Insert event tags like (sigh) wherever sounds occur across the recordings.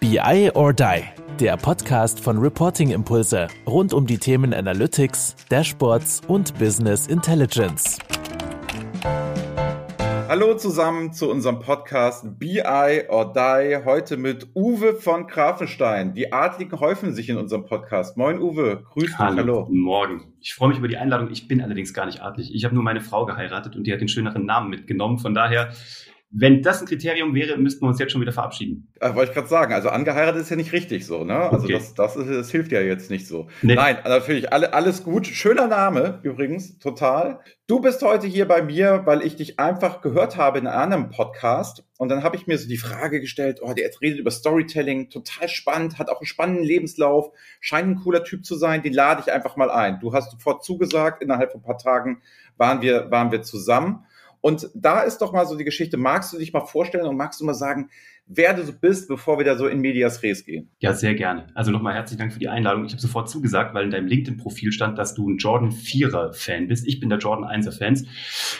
BI or Die, der Podcast von Reporting Impulse rund um die Themen Analytics, Dashboards und Business Intelligence. Hallo zusammen zu unserem Podcast BI or Die. Heute mit Uwe von Grafenstein. Die Adligen häufen sich in unserem Podcast. Moin Uwe, grüß dich. Hallo. hallo. Guten Morgen. Ich freue mich über die Einladung. Ich bin allerdings gar nicht adlig. Ich habe nur meine Frau geheiratet und die hat den schöneren Namen mitgenommen. Von daher wenn das ein Kriterium wäre, müssten wir uns jetzt schon wieder verabschieden. Ach, wollte ich gerade sagen, also angeheiratet ist ja nicht richtig so, ne? Also okay. das, das, ist, das hilft ja jetzt nicht so. Nee. Nein, natürlich, alle, alles gut. Schöner Name übrigens, total. Du bist heute hier bei mir, weil ich dich einfach gehört habe in einem anderen Podcast. Und dann habe ich mir so die Frage gestellt, oh, der redet über Storytelling, total spannend, hat auch einen spannenden Lebenslauf, scheint ein cooler Typ zu sein, den lade ich einfach mal ein. Du hast sofort zugesagt, innerhalb von ein paar Tagen waren wir, waren wir zusammen. Und da ist doch mal so die Geschichte, magst du dich mal vorstellen und magst du mal sagen, wer du so bist, bevor wir da so in Medias Res gehen? Ja, sehr gerne. Also nochmal herzlichen Dank für die Einladung. Ich habe sofort zugesagt, weil in deinem LinkedIn-Profil stand, dass du ein Jordan 4er-Fan bist. Ich bin der Jordan 1er-Fans.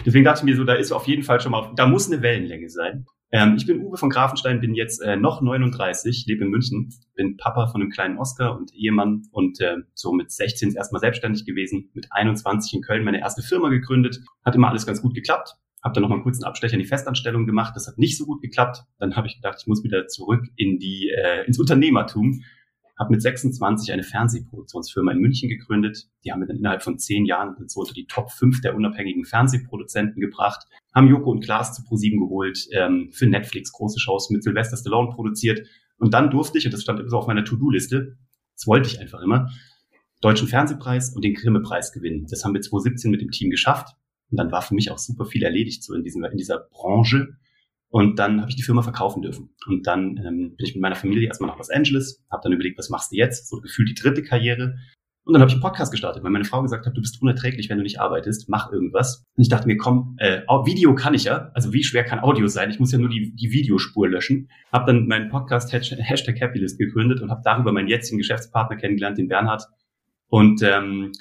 Deswegen dachte ich mir so, da ist auf jeden Fall schon mal, da muss eine Wellenlänge sein. Ähm, ich bin Uwe von Grafenstein, bin jetzt äh, noch 39, lebe in München, bin Papa von einem kleinen Oscar und Ehemann und äh, so mit 16 erstmal selbstständig gewesen, mit 21 in Köln meine erste Firma gegründet, hat immer alles ganz gut geklappt habe dann noch mal einen Abstecher in die Festanstellung gemacht. Das hat nicht so gut geklappt. Dann habe ich gedacht, ich muss wieder zurück in die äh, ins Unternehmertum. Habe mit 26 eine Fernsehproduktionsfirma in München gegründet. Die haben wir dann innerhalb von zehn Jahren so unter die Top 5 der unabhängigen Fernsehproduzenten gebracht. Haben Joko und Klaas zu ProSieben geholt, ähm, für Netflix große Shows mit Sylvester Stallone produziert. Und dann durfte ich, und das stand immer so auf meiner To-Do-Liste, das wollte ich einfach immer, Deutschen Fernsehpreis und den Grimme-Preis gewinnen. Das haben wir 2017 mit dem Team geschafft. Und dann war für mich auch super viel erledigt so in, diesem, in dieser Branche. Und dann habe ich die Firma verkaufen dürfen. Und dann ähm, bin ich mit meiner Familie erstmal nach Los Angeles, habe dann überlegt, was machst du jetzt? So gefühlt die dritte Karriere. Und dann habe ich einen Podcast gestartet, weil meine Frau gesagt hat, du bist unerträglich, wenn du nicht arbeitest, mach irgendwas. Und ich dachte mir, komm, äh, Video kann ich ja. Also wie schwer kann Audio sein? Ich muss ja nur die, die Videospur löschen. Habe dann meinen Podcast Hashtag Happylist gegründet und habe darüber meinen jetzigen Geschäftspartner kennengelernt, den Bernhard. Und ähm,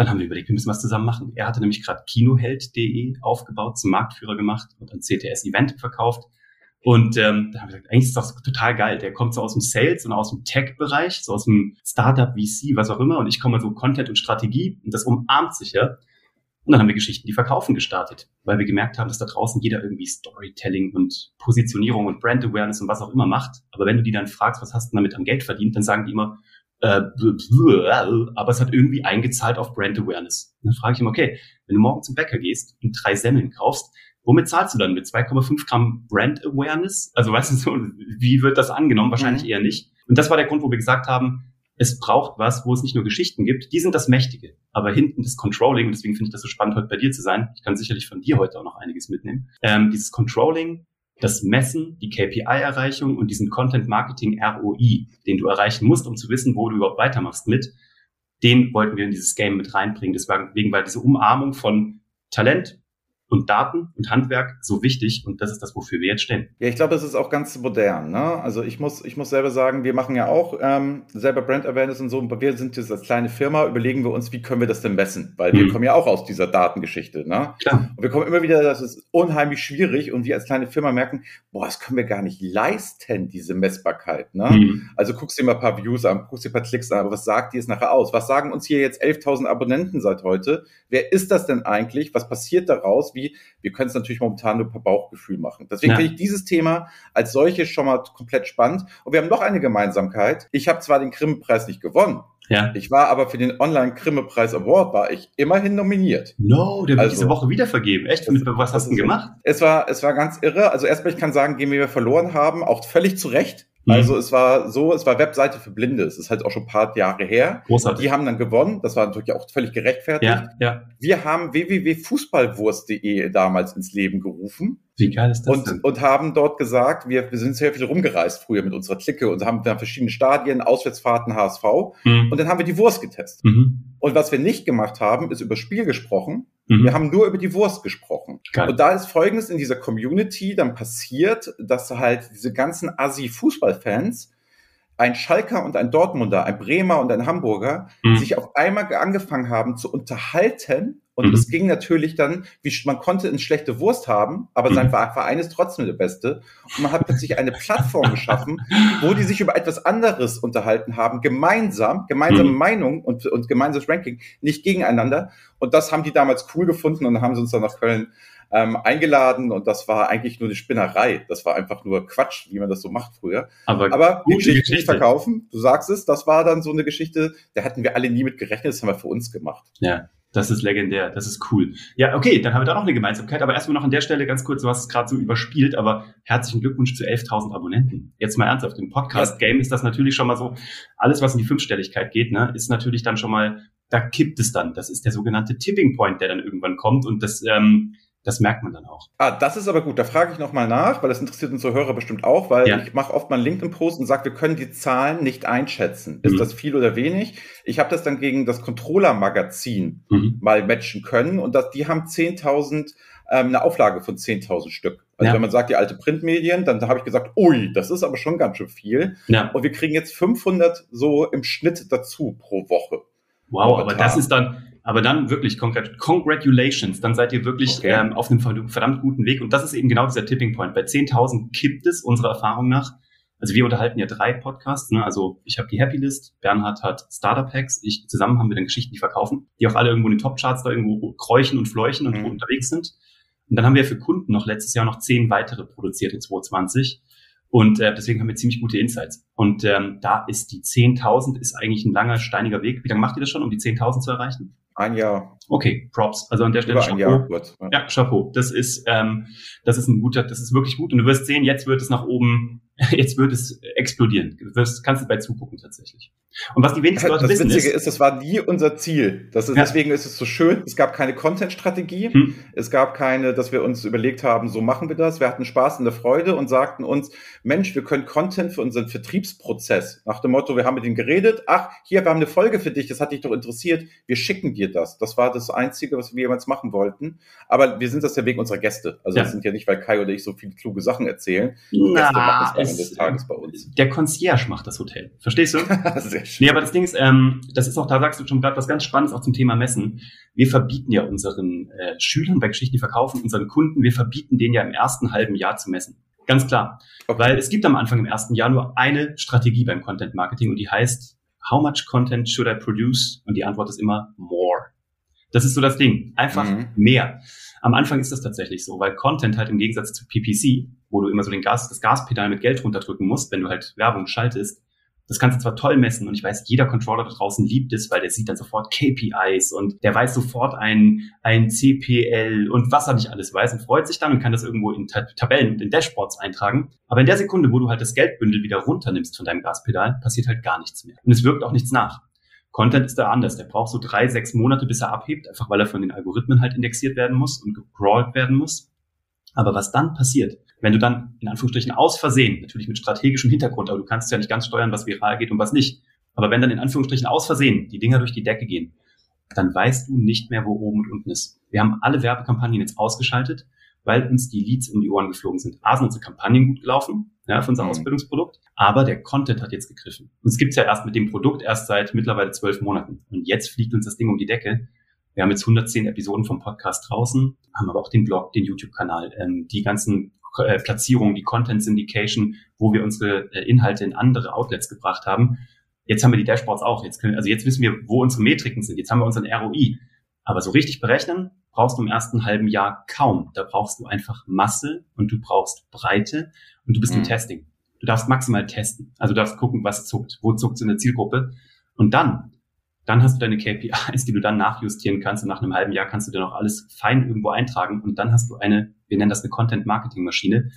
dann haben wir überlegt, wir müssen was zusammen machen. Er hatte nämlich gerade Kinoheld.de aufgebaut, zum Marktführer gemacht und ein CTS Event verkauft. Und ähm, da haben wir gesagt, eigentlich ist das total geil. Der kommt so aus dem Sales und aus dem Tech-Bereich, so aus dem Startup, VC, was auch immer. Und ich komme so Content und Strategie und das umarmt sich ja. Und dann haben wir Geschichten, die verkaufen gestartet, weil wir gemerkt haben, dass da draußen jeder irgendwie Storytelling und Positionierung und Brand Awareness und was auch immer macht. Aber wenn du die dann fragst, was hast du damit am Geld verdient, dann sagen die immer, äh, aber es hat irgendwie eingezahlt auf Brand Awareness. Und dann frage ich ihn, okay, wenn du morgen zum Bäcker gehst und drei Semmeln kaufst, womit zahlst du dann? Mit 2,5 Gramm Brand Awareness? Also weißt du so, wie wird das angenommen? Wahrscheinlich mhm. eher nicht. Und das war der Grund, wo wir gesagt haben, es braucht was, wo es nicht nur Geschichten gibt, die sind das Mächtige, aber hinten das Controlling, und deswegen finde ich das so spannend, heute bei dir zu sein, ich kann sicherlich von dir heute auch noch einiges mitnehmen, ähm, dieses Controlling, das Messen, die KPI-Erreichung und diesen Content-Marketing-ROI, den du erreichen musst, um zu wissen, wo du überhaupt weitermachst mit, den wollten wir in dieses Game mit reinbringen. Deswegen war diese Umarmung von Talent, und Daten und Handwerk so wichtig und das ist das, wofür wir jetzt stehen. Ja, ich glaube, das ist auch ganz modern. Ne? Also ich muss, ich muss selber sagen, wir machen ja auch ähm, selber Brand Awareness und so. Und wir sind jetzt als kleine Firma, überlegen wir uns, wie können wir das denn messen? Weil wir mhm. kommen ja auch aus dieser Datengeschichte. Ne? Klar. Und wir kommen immer wieder, das ist unheimlich schwierig und wir als kleine Firma merken, boah, das können wir gar nicht leisten, diese Messbarkeit. Ne? Mhm. Also guckst dir mal ein paar Views an, guckst dir ein paar Klicks an, aber was sagt die jetzt nachher aus? Was sagen uns hier jetzt 11.000 Abonnenten seit heute? Wer ist das denn eigentlich? Was passiert daraus? Wie wie, wir können es natürlich momentan nur per Bauchgefühl machen. Deswegen ja. finde ich dieses Thema als solches schon mal komplett spannend. Und wir haben noch eine Gemeinsamkeit. Ich habe zwar den Grimme-Preis nicht gewonnen, ja. Ich war aber für den Online-Grimme-Preis Award war ich immerhin nominiert. No, der wird also, diese Woche wieder vergeben. Echt? Das, was hast du denn gemacht? Es war, es war ganz irre. Also erstmal, ich kann sagen, gegen wir verloren haben, auch völlig zu Recht. Mhm. Also es war so, es war Webseite für Blinde. Es ist halt auch schon ein paar Jahre her. Großartig. Die haben dann gewonnen. Das war natürlich auch völlig gerechtfertigt. Ja, ja. Wir haben www.fußballwurst.de damals ins Leben gerufen. Wie geil ist das und, denn? Und haben dort gesagt, wir, wir sind sehr viel rumgereist früher mit unserer Clique und haben dann verschiedene Stadien, Auswärtsfahrten, HSV. Mhm. Und dann haben wir die Wurst getestet. Mhm. Und was wir nicht gemacht haben, ist über Spiel gesprochen. Mhm. Wir haben nur über die Wurst gesprochen. Geil. Und da ist Folgendes in dieser Community dann passiert, dass halt diese ganzen Assi-Fußballfans ein Schalker und ein Dortmunder, ein Bremer und ein Hamburger mhm. sich auf einmal angefangen haben zu unterhalten Und mhm. es ging natürlich dann, wie man konnte eine schlechte Wurst haben, aber mhm. sein Verein ist trotzdem der Beste. Und man hat plötzlich eine Plattform geschaffen, wo die sich über etwas anderes unterhalten haben, gemeinsam, gemeinsame mhm. Meinung und, und gemeinsames Ranking, nicht gegeneinander. Und das haben die damals cool gefunden und haben sie uns dann nach Köln ähm, eingeladen und das war eigentlich nur eine Spinnerei. Das war einfach nur Quatsch, wie man das so macht früher. Aber, Aber Geschichte, Geschichte nicht verkaufen, du sagst es, das war dann so eine Geschichte, da hatten wir alle nie mit gerechnet, das haben wir für uns gemacht. Ja. Das ist legendär, das ist cool. Ja, okay, dann haben wir da noch eine Gemeinsamkeit. Aber erstmal noch an der Stelle ganz kurz, du hast es gerade so überspielt, aber herzlichen Glückwunsch zu 11.000 Abonnenten. Jetzt mal ernsthaft, im Podcast-Game ist das natürlich schon mal so, alles was in die Fünfstelligkeit geht, ne, ist natürlich dann schon mal, da kippt es dann. Das ist der sogenannte Tipping Point, der dann irgendwann kommt und das, ähm, das merkt man dann auch. Ah, das ist aber gut. Da frage ich nochmal nach, weil das interessiert unsere Hörer bestimmt auch, weil ja. ich mache oft mal einen LinkedIn-Post und sage, wir können die Zahlen nicht einschätzen. Ist mhm. das viel oder wenig? Ich habe das dann gegen das Controller-Magazin mhm. mal matchen können und das, die haben 10.000 ähm, eine Auflage von 10.000 Stück. Also ja. wenn man sagt, die alte Printmedien, dann da habe ich gesagt, ui, das ist aber schon ganz schön viel. Ja. Und wir kriegen jetzt 500 so im Schnitt dazu pro Woche. Wow, aber das ist dann, aber dann wirklich Congratulations, dann seid ihr wirklich okay. ähm, auf einem verdammt guten Weg. Und das ist eben genau dieser Tipping Point. Bei 10.000 kippt es unserer Erfahrung nach. Also wir unterhalten ja drei Podcasts. Ne? Also ich habe die Happy List, Bernhard hat Startup Hacks, ich zusammen haben wir dann Geschichten, die verkaufen, die auch alle irgendwo in den Top-Charts da irgendwo kräuchen und fleuchen und mhm. unterwegs sind. Und dann haben wir für Kunden noch letztes Jahr noch zehn weitere produziert in 2020. Und äh, deswegen haben wir ziemlich gute Insights. Und ähm, da ist die 10.000 ist eigentlich ein langer, steiniger Weg. Wie lange macht ihr das schon, um die 10.000 zu erreichen? Ein Jahr. Okay, Props. Also an der Stelle Über Chapeau. Ein Jahr kurz, ja. ja, Chapeau. Das ist, ähm, das ist ein guter, das ist wirklich gut. Und du wirst sehen, jetzt wird es nach oben (laughs) jetzt wird es explodieren. Du wirst, kannst du bei zugucken tatsächlich. Und was die wenigsten Leute das wissen Witzige ist, ist, das war nie unser Ziel. Das ist, ja. Deswegen ist es so schön. Es gab keine Content-Strategie. Hm. Es gab keine, dass wir uns überlegt haben, so machen wir das. Wir hatten Spaß und der Freude und sagten uns, Mensch, wir können Content für unseren Vertriebsprozess. Nach dem Motto, wir haben mit ihm geredet. Ach, hier, wir haben eine Folge für dich. Das hat dich doch interessiert. Wir schicken dir das. Das war das Einzige, was wir jemals machen wollten. Aber wir sind das ja wegen unserer Gäste. Also ja. das sind ja nicht, weil Kai oder ich so viele kluge Sachen erzählen. Na, des Tages bei uns. Der Concierge macht das Hotel. Verstehst du? (laughs) Sehr schön. Nee, aber das Ding ist, ähm, das ist auch, da sagst du schon gerade was ganz Spannendes auch zum Thema Messen. Wir verbieten ja unseren äh, Schülern bei Geschichten, die verkaufen, unseren Kunden, wir verbieten denen ja im ersten halben Jahr zu messen. Ganz klar. Okay. Weil es gibt am Anfang im ersten Jahr nur eine Strategie beim Content Marketing und die heißt, how much content should I produce? Und die Antwort ist immer more. Das ist so das Ding. Einfach mhm. mehr. Am Anfang ist das tatsächlich so, weil Content halt im Gegensatz zu PPC, wo du immer so den Gas, das Gaspedal mit Geld runterdrücken musst, wenn du halt Werbung schaltest, das kannst du zwar toll messen und ich weiß, jeder Controller da draußen liebt es, weil der sieht dann sofort KPIs und der weiß sofort ein, ein CPL und was er nicht alles weiß und freut sich dann und kann das irgendwo in Tabellen und in Dashboards eintragen. Aber in der Sekunde, wo du halt das Geldbündel wieder runternimmst von deinem Gaspedal, passiert halt gar nichts mehr. Und es wirkt auch nichts nach. Content ist da anders. Der braucht so drei, sechs Monate, bis er abhebt, einfach weil er von den Algorithmen halt indexiert werden muss und gecrawlt werden muss. Aber was dann passiert, wenn du dann in Anführungsstrichen aus Versehen, natürlich mit strategischem Hintergrund, aber du kannst ja nicht ganz steuern, was viral geht und was nicht. Aber wenn dann in Anführungsstrichen aus Versehen die Dinger durch die Decke gehen, dann weißt du nicht mehr, wo oben und unten ist. Wir haben alle Werbekampagnen jetzt ausgeschaltet, weil uns die Leads um die Ohren geflogen sind. A sind unsere Kampagnen gut gelaufen, ja, für unser mhm. Ausbildungsprodukt. Aber der Content hat jetzt gegriffen. Und es gibt's ja erst mit dem Produkt erst seit mittlerweile zwölf Monaten. Und jetzt fliegt uns das Ding um die Decke. Wir haben jetzt 110 Episoden vom Podcast draußen, haben aber auch den Blog, den YouTube-Kanal, ähm, die ganzen äh, Platzierungen, die Content Syndication, wo wir unsere äh, Inhalte in andere Outlets gebracht haben. Jetzt haben wir die Dashboards auch. Jetzt können, also jetzt wissen wir, wo unsere Metriken sind. Jetzt haben wir unseren ROI. Aber so richtig berechnen brauchst du im ersten halben Jahr kaum. Da brauchst du einfach Masse und du brauchst Breite und du bist mhm. im Testing. Du darfst maximal testen. Also du darfst gucken, was zuckt, wo zuckt es in der Zielgruppe. Und dann, dann hast du deine KPIs, die du dann nachjustieren kannst. Und nach einem halben Jahr kannst du dir noch alles fein irgendwo eintragen. Und dann hast du eine, wir nennen das eine Content-Marketing-Maschine,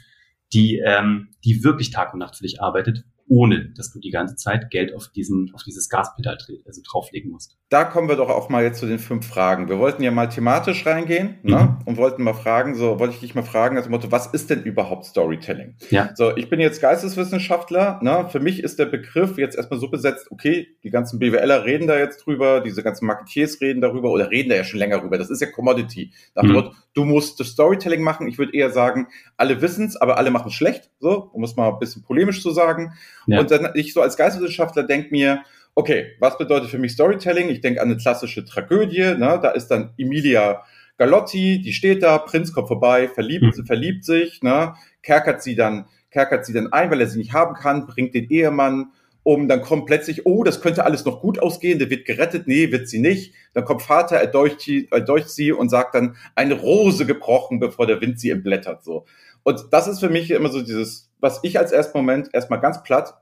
die, ähm, die wirklich Tag und Nacht für dich arbeitet ohne dass du die ganze Zeit Geld auf diesen, auf dieses Gaspedal also drauflegen musst. Da kommen wir doch auch mal jetzt zu den fünf Fragen. Wir wollten ja mal thematisch reingehen ne? mhm. ne? und wollten mal fragen, so wollte ich dich mal fragen, also Motto, was ist denn überhaupt Storytelling? Ja. So, ich bin jetzt Geisteswissenschaftler, ne? Für mich ist der Begriff jetzt erstmal so besetzt, okay, die ganzen BWLer reden da jetzt drüber, diese ganzen Marketeers reden darüber oder reden da ja schon länger drüber. Das ist ja Commodity. Nach mhm. Motto, du musst das Storytelling machen. Ich würde eher sagen, alle wissen es, aber alle machen es schlecht, so, um es mal ein bisschen polemisch zu sagen. Ja. Und dann ich so als Geisteswissenschaftler denke mir, okay, was bedeutet für mich Storytelling? Ich denke an eine klassische Tragödie. Ne? Da ist dann Emilia Galotti, die steht da, Prinz kommt vorbei, verliebt, mhm. verliebt sich, ne? kerkert sie dann, kerkert sie dann ein, weil er sie nicht haben kann, bringt den Ehemann um, dann kommt plötzlich, oh, das könnte alles noch gut ausgehen, der wird gerettet, nee, wird sie nicht. Dann kommt Vater, erdolcht, erdolcht sie und sagt dann, eine Rose gebrochen, bevor der Wind sie entblättert, so. Und das ist für mich immer so dieses, was ich als ersten Moment erstmal ganz platt,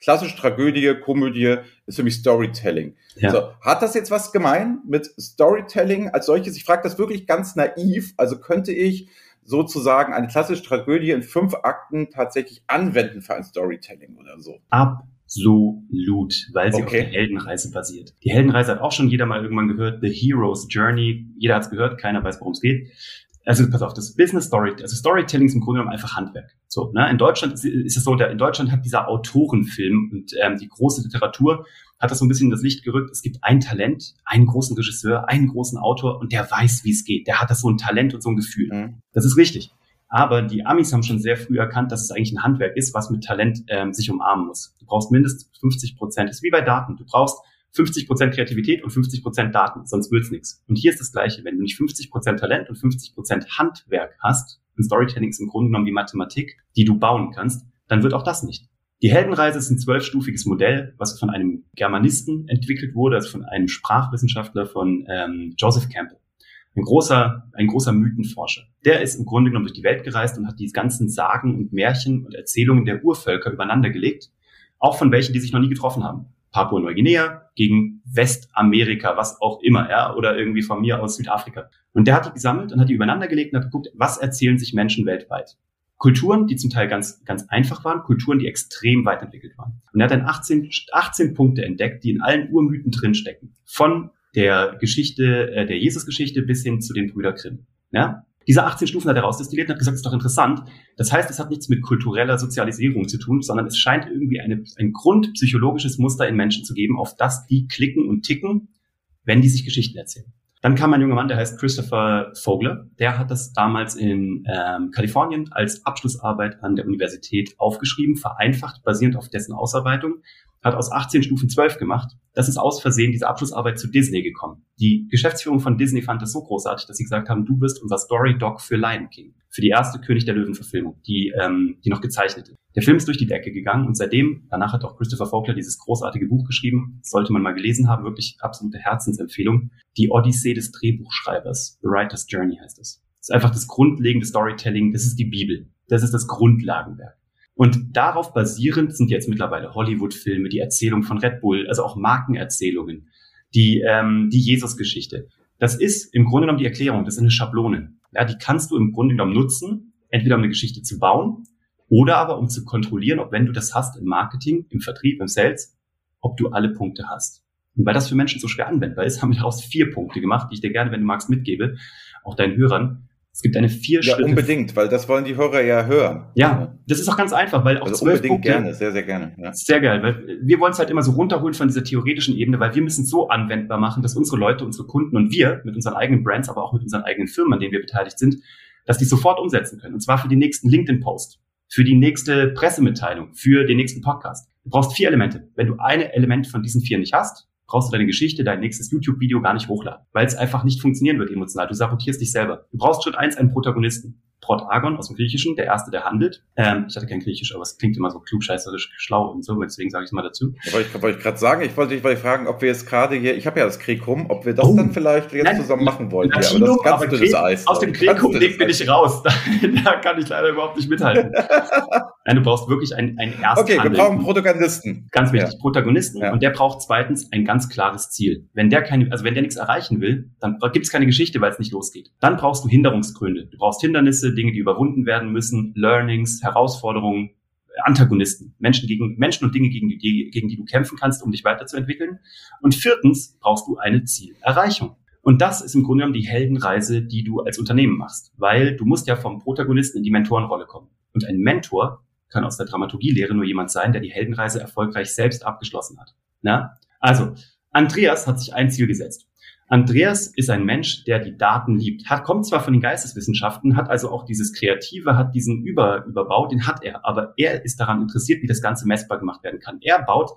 klassische Tragödie, Komödie, ist für mich Storytelling. Ja. So, hat das jetzt was gemein mit Storytelling als solches? Ich frage das wirklich ganz naiv. Also könnte ich sozusagen eine klassische Tragödie in fünf Akten tatsächlich anwenden für ein Storytelling oder so? Absolut, weil sie okay. auf der Heldenreise basiert. Die Heldenreise hat auch schon jeder mal irgendwann gehört. The Hero's Journey. Jeder hat es gehört, keiner weiß, worum es geht also pass auf, das Business Story, also Storytelling ist im Grunde genommen einfach Handwerk. So, ne? In Deutschland ist, ist es so, der, in Deutschland hat dieser Autorenfilm und ähm, die große Literatur hat das so ein bisschen in das Licht gerückt. Es gibt ein Talent, einen großen Regisseur, einen großen Autor und der weiß, wie es geht. Der hat das so ein Talent und so ein Gefühl. Mhm. Das ist richtig. Aber die Amis haben schon sehr früh erkannt, dass es eigentlich ein Handwerk ist, was mit Talent ähm, sich umarmen muss. Du brauchst mindestens 50 Prozent. Das ist wie bei Daten. Du brauchst 50 Prozent Kreativität und 50 Prozent Daten, sonst wird's nichts. Und hier ist das Gleiche. Wenn du nicht 50 Prozent Talent und 50 Prozent Handwerk hast, und Storytelling ist im Grunde genommen die Mathematik, die du bauen kannst, dann wird auch das nicht. Die Heldenreise ist ein zwölfstufiges Modell, was von einem Germanisten entwickelt wurde, also von einem Sprachwissenschaftler von ähm, Joseph Campbell. Ein großer, ein großer Mythenforscher. Der ist im Grunde genommen durch die Welt gereist und hat die ganzen Sagen und Märchen und Erzählungen der Urvölker übereinander gelegt, auch von welchen, die sich noch nie getroffen haben. Papua-Neuguinea gegen Westamerika, was auch immer, ja, oder irgendwie von mir aus Südafrika. Und der hat die gesammelt und hat die übereinander gelegt und hat geguckt, was erzählen sich Menschen weltweit. Kulturen, die zum Teil ganz, ganz einfach waren, Kulturen, die extrem weiterentwickelt waren. Und er hat dann 18, 18 Punkte entdeckt, die in allen Urmythen drinstecken. Von der Geschichte, äh, der Jesus-Geschichte bis hin zu den Brüder Grimm. Ja? Diese 18 Stufen hat er rausdestilliert und hat gesagt, das ist doch interessant. Das heißt, es hat nichts mit kultureller Sozialisierung zu tun, sondern es scheint irgendwie eine, ein grundpsychologisches Muster in Menschen zu geben, auf das die klicken und ticken, wenn die sich Geschichten erzählen. Dann kam ein junger Mann, der heißt Christopher Vogler. Der hat das damals in ähm, Kalifornien als Abschlussarbeit an der Universität aufgeschrieben, vereinfacht, basierend auf dessen Ausarbeitung hat aus 18 Stufen 12 gemacht. Das ist aus Versehen diese Abschlussarbeit zu Disney gekommen. Die Geschäftsführung von Disney fand das so großartig, dass sie gesagt haben, du bist unser Story Doc für Lion King. Für die erste König der Löwen-Verfilmung, die, ähm, die noch gezeichnet ist. Der Film ist durch die Decke gegangen und seitdem, danach hat auch Christopher Vogler dieses großartige Buch geschrieben, sollte man mal gelesen haben, wirklich absolute Herzensempfehlung. Die Odyssee des Drehbuchschreibers, The Writer's Journey heißt es. Das ist einfach das grundlegende Storytelling, das ist die Bibel. Das ist das Grundlagenwerk. Und darauf basierend sind jetzt mittlerweile Hollywood-Filme, die Erzählung von Red Bull, also auch Markenerzählungen, die, ähm, die Jesus-Geschichte. Das ist im Grunde genommen die Erklärung, das ist eine Schablone. Ja, die kannst du im Grunde genommen nutzen, entweder um eine Geschichte zu bauen oder aber um zu kontrollieren, ob wenn du das hast im Marketing, im Vertrieb, im Sales, ob du alle Punkte hast. Und weil das für Menschen so schwer anwendbar ist, haben wir daraus vier Punkte gemacht, die ich dir gerne, wenn du magst, mitgebe, auch deinen Hörern, es gibt eine vier Ja, unbedingt, weil das wollen die Hörer ja hören. Ja, das ist auch ganz einfach, weil auch also zwölf unbedingt Punkte, gerne, sehr, sehr gerne. Ja. Sehr geil, weil wir wollen es halt immer so runterholen von dieser theoretischen Ebene, weil wir müssen es so anwendbar machen, dass unsere Leute, unsere Kunden und wir mit unseren eigenen Brands, aber auch mit unseren eigenen Firmen, an denen wir beteiligt sind, dass die sofort umsetzen können. Und zwar für den nächsten LinkedIn-Post, für die nächste Pressemitteilung, für den nächsten Podcast. Du brauchst vier Elemente. Wenn du eine Element von diesen vier nicht hast, brauchst du deine Geschichte, dein nächstes YouTube-Video gar nicht hochladen, weil es einfach nicht funktionieren wird emotional. Du sabotierst dich selber. Du brauchst Schritt eins einen Protagonisten. Protagon aus dem Griechischen, der Erste, der handelt. Ähm, ich hatte kein Griechisch, aber es klingt immer so klugscheißerisch schlau und so, deswegen sage ich es mal dazu. Wollte ich, wollte ich gerade sagen, ich wollte dich fragen, ob wir jetzt gerade hier, ich habe ja das Kriegum, ob wir das oh, dann vielleicht jetzt nein, zusammen machen wollen. Ja, aber das ganz aber dünnes Eis. Aus dem Kriegum bin ich raus. Da, (laughs) da, kann ich leider überhaupt nicht mithalten. (laughs) nein, du brauchst wirklich einen, einen Ersthandel. Okay, wir brauchen Protagonisten. Ganz wichtig, ja. Protagonisten. Ja. Und der braucht zweitens ein ganz klares Ziel. Wenn der keine, also wenn der nichts erreichen will, dann gibt es keine Geschichte, weil es nicht losgeht. Dann brauchst du Hinderungsgründe. Du brauchst Hindernisse, Dinge, die überwunden werden werden müssen, Learnings, Herausforderungen, Antagonisten, Menschen gegen Menschen und Dinge, gegen die, gegen die du kämpfen kannst, um dich weiterzuentwickeln. Und viertens brauchst du eine Zielerreichung. Und das ist im Grunde genommen die Heldenreise, die du als Unternehmen machst, weil du musst ja vom Protagonisten in die Mentorenrolle kommen. Und ein Mentor kann aus der Dramaturgielehre nur jemand sein, der die Heldenreise erfolgreich selbst abgeschlossen hat. Na? Also, Andreas hat sich ein Ziel gesetzt. Andreas ist ein Mensch, der die Daten liebt. Hat, kommt zwar von den Geisteswissenschaften, hat also auch dieses Kreative, hat diesen Über, Überbau, den hat er, aber er ist daran interessiert, wie das Ganze messbar gemacht werden kann. Er baut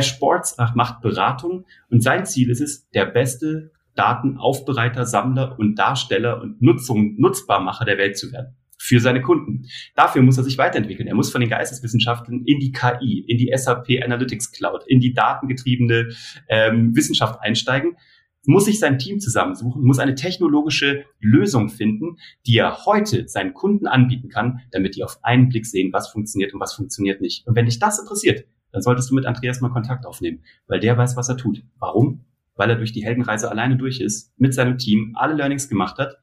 Sports macht Beratung und sein Ziel ist es, der beste Datenaufbereiter, Sammler und Darsteller und Nutzung, Nutzbarmacher der Welt zu werden für seine Kunden. Dafür muss er sich weiterentwickeln. Er muss von den Geisteswissenschaften in die KI, in die SAP Analytics Cloud, in die datengetriebene ähm, Wissenschaft einsteigen, muss sich sein Team zusammensuchen, muss eine technologische Lösung finden, die er heute seinen Kunden anbieten kann, damit die auf einen Blick sehen, was funktioniert und was funktioniert nicht. Und wenn dich das interessiert, dann solltest du mit Andreas mal Kontakt aufnehmen, weil der weiß, was er tut. Warum? Weil er durch die Heldenreise alleine durch ist, mit seinem Team alle Learnings gemacht hat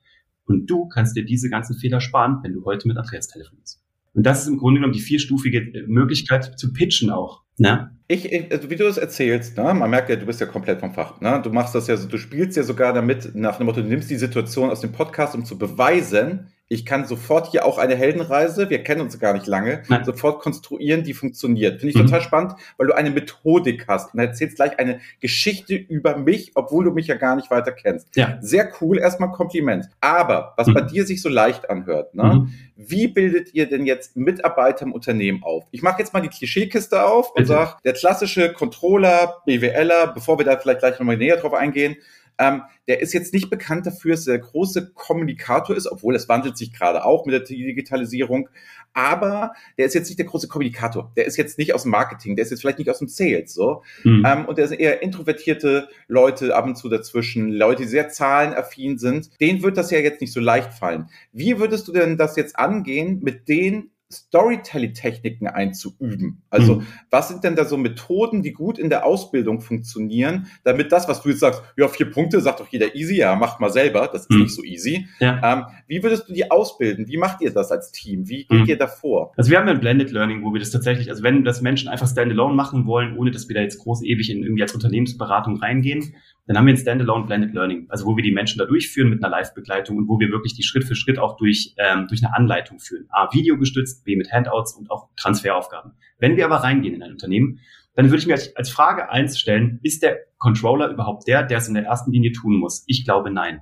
und du kannst dir diese ganzen Fehler sparen, wenn du heute mit Andreas telefonierst. Und das ist im Grunde genommen die vierstufige Möglichkeit zu pitchen auch. Ne? Ich, also wie du das erzählst, ne, man merkt ja, du bist ja komplett vom Fach. Ne? Du machst das ja, du spielst ja sogar damit nach dem Motto, du nimmst die Situation aus dem Podcast, um zu beweisen, ich kann sofort hier auch eine Heldenreise, wir kennen uns gar nicht lange, Nein. sofort konstruieren, die funktioniert. Finde ich mhm. total spannend, weil du eine Methodik hast und erzählst gleich eine Geschichte über mich, obwohl du mich ja gar nicht weiter kennst. Ja. Sehr cool, erstmal Kompliment. Aber was mhm. bei dir sich so leicht anhört, ne? Mhm. wie bildet ihr denn jetzt Mitarbeiter im Unternehmen auf? Ich mache jetzt mal die Klischeekiste auf und sage, der klassische Controller, BWLer, bevor wir da vielleicht gleich nochmal näher drauf eingehen, ähm, der ist jetzt nicht bekannt dafür, dass er der große Kommunikator ist, obwohl es wandelt sich gerade auch mit der Digitalisierung. Aber der ist jetzt nicht der große Kommunikator. Der ist jetzt nicht aus dem Marketing, der ist jetzt vielleicht nicht aus dem Sales, so. Mhm. Ähm, und der sind eher introvertierte Leute ab und zu dazwischen, Leute, die sehr zahlenaffin sind. Denen wird das ja jetzt nicht so leicht fallen. Wie würdest du denn das jetzt angehen mit denen, Storytelling-Techniken einzuüben. Also mhm. was sind denn da so Methoden, die gut in der Ausbildung funktionieren, damit das, was du jetzt sagst, ja, vier Punkte, sagt doch jeder easy, ja, macht mal selber, das ist mhm. nicht so easy. Ja. Ähm, wie würdest du die ausbilden? Wie macht ihr das als Team? Wie geht mhm. ihr davor? Also wir haben ja ein Blended Learning, wo wir das tatsächlich, also wenn das Menschen einfach standalone machen wollen, ohne dass wir da jetzt groß ewig in irgendwie als Unternehmensberatung reingehen, dann haben wir ein Standalone Blended Learning, also wo wir die Menschen da durchführen mit einer Live-Begleitung und wo wir wirklich die Schritt für Schritt auch durch, ähm, durch eine Anleitung führen. A, videogestützt, B, mit Handouts und auch Transferaufgaben. Wenn wir aber reingehen in ein Unternehmen, dann würde ich mir als, als Frage eins stellen, ist der Controller überhaupt der, der es in der ersten Linie tun muss? Ich glaube nein.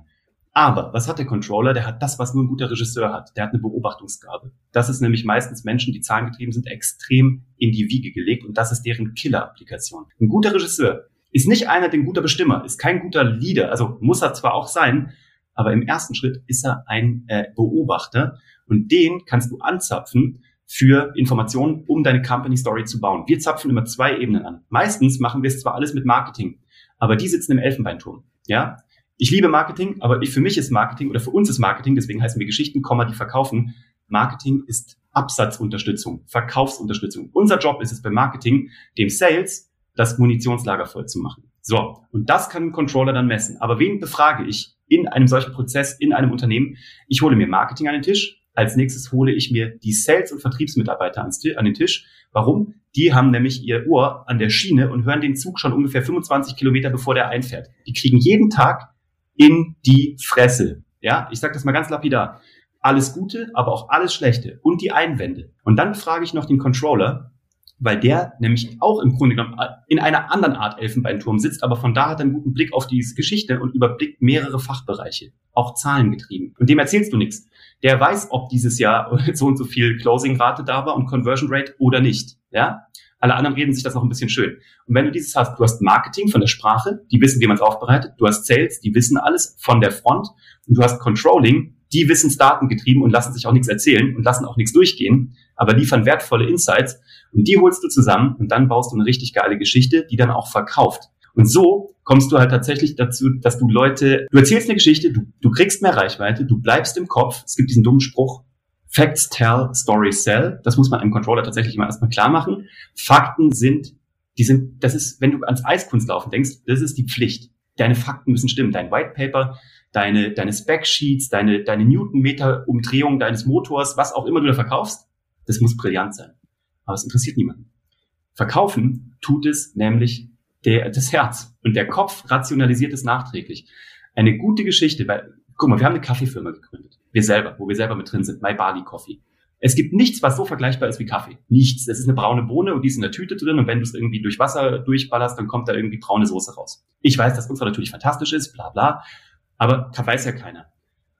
Aber was hat der Controller? Der hat das, was nur ein guter Regisseur hat. Der hat eine Beobachtungsgabe. Das ist nämlich meistens Menschen, die zahlengetrieben sind, extrem in die Wiege gelegt und das ist deren Killer-Applikation. Ein guter Regisseur ist nicht einer, der ein guter Bestimmer, ist kein guter Leader, also muss er zwar auch sein, aber im ersten Schritt ist er ein äh, Beobachter und den kannst du anzapfen für Informationen, um deine Company Story zu bauen. Wir zapfen immer zwei Ebenen an. Meistens machen wir es zwar alles mit Marketing, aber die sitzen im Elfenbeinturm. Ja, ich liebe Marketing, aber ich, für mich ist Marketing oder für uns ist Marketing, deswegen heißen wir Geschichten, die verkaufen. Marketing ist Absatzunterstützung, Verkaufsunterstützung. Unser Job ist es beim Marketing, dem Sales das Munitionslager voll zu machen. So, und das kann ein Controller dann messen. Aber wen befrage ich in einem solchen Prozess, in einem Unternehmen? Ich hole mir Marketing an den Tisch. Als nächstes hole ich mir die Sales- und Vertriebsmitarbeiter an den Tisch. Warum? Die haben nämlich ihr Ohr an der Schiene und hören den Zug schon ungefähr 25 Kilometer, bevor der einfährt. Die kriegen jeden Tag in die Fresse. Ja, ich sage das mal ganz lapidar. Alles Gute, aber auch alles Schlechte und die Einwände. Und dann frage ich noch den Controller, weil der nämlich auch im Grunde genommen in einer anderen Art Elfenbeinturm sitzt, aber von da hat er einen guten Blick auf diese Geschichte und überblickt mehrere Fachbereiche, auch zahlengetrieben. Und dem erzählst du nichts. Der weiß, ob dieses Jahr (laughs) so und so viel Closing-Rate da war und Conversion Rate oder nicht. Ja? Alle anderen reden sich das noch ein bisschen schön. Und wenn du dieses hast, du hast Marketing von der Sprache, die wissen, wie man es aufbereitet, du hast Sales, die wissen alles von der Front und du hast Controlling, die Wissensdaten getrieben und lassen sich auch nichts erzählen und lassen auch nichts durchgehen, aber liefern wertvolle Insights und die holst du zusammen und dann baust du eine richtig geile Geschichte, die dann auch verkauft. Und so kommst du halt tatsächlich dazu, dass du Leute, du erzählst eine Geschichte, du, du kriegst mehr Reichweite, du bleibst im Kopf. Es gibt diesen dummen Spruch, Facts tell, Stories sell. Das muss man einem Controller tatsächlich immer erstmal klar machen. Fakten sind, die sind, das ist, wenn du ans Eiskunstlaufen denkst, das ist die Pflicht. Deine Fakten müssen stimmen. Dein White Paper, deine, deine Spec-Sheets, deine, deine Newtonmeter-Umdrehung deines Motors, was auch immer du da verkaufst, das muss brillant sein. Aber es interessiert niemanden. Verkaufen tut es nämlich der, das Herz. Und der Kopf rationalisiert es nachträglich. Eine gute Geschichte, weil, guck mal, wir haben eine Kaffeefirma gegründet. Wir selber, wo wir selber mit drin sind. My Bali Coffee. Es gibt nichts, was so vergleichbar ist wie Kaffee. Nichts. Es ist eine braune Bohne und die ist in der Tüte drin und wenn du es irgendwie durch Wasser durchballerst, dann kommt da irgendwie braune Soße raus. Ich weiß, dass unser natürlich fantastisch ist, bla bla, aber weiß ja keiner.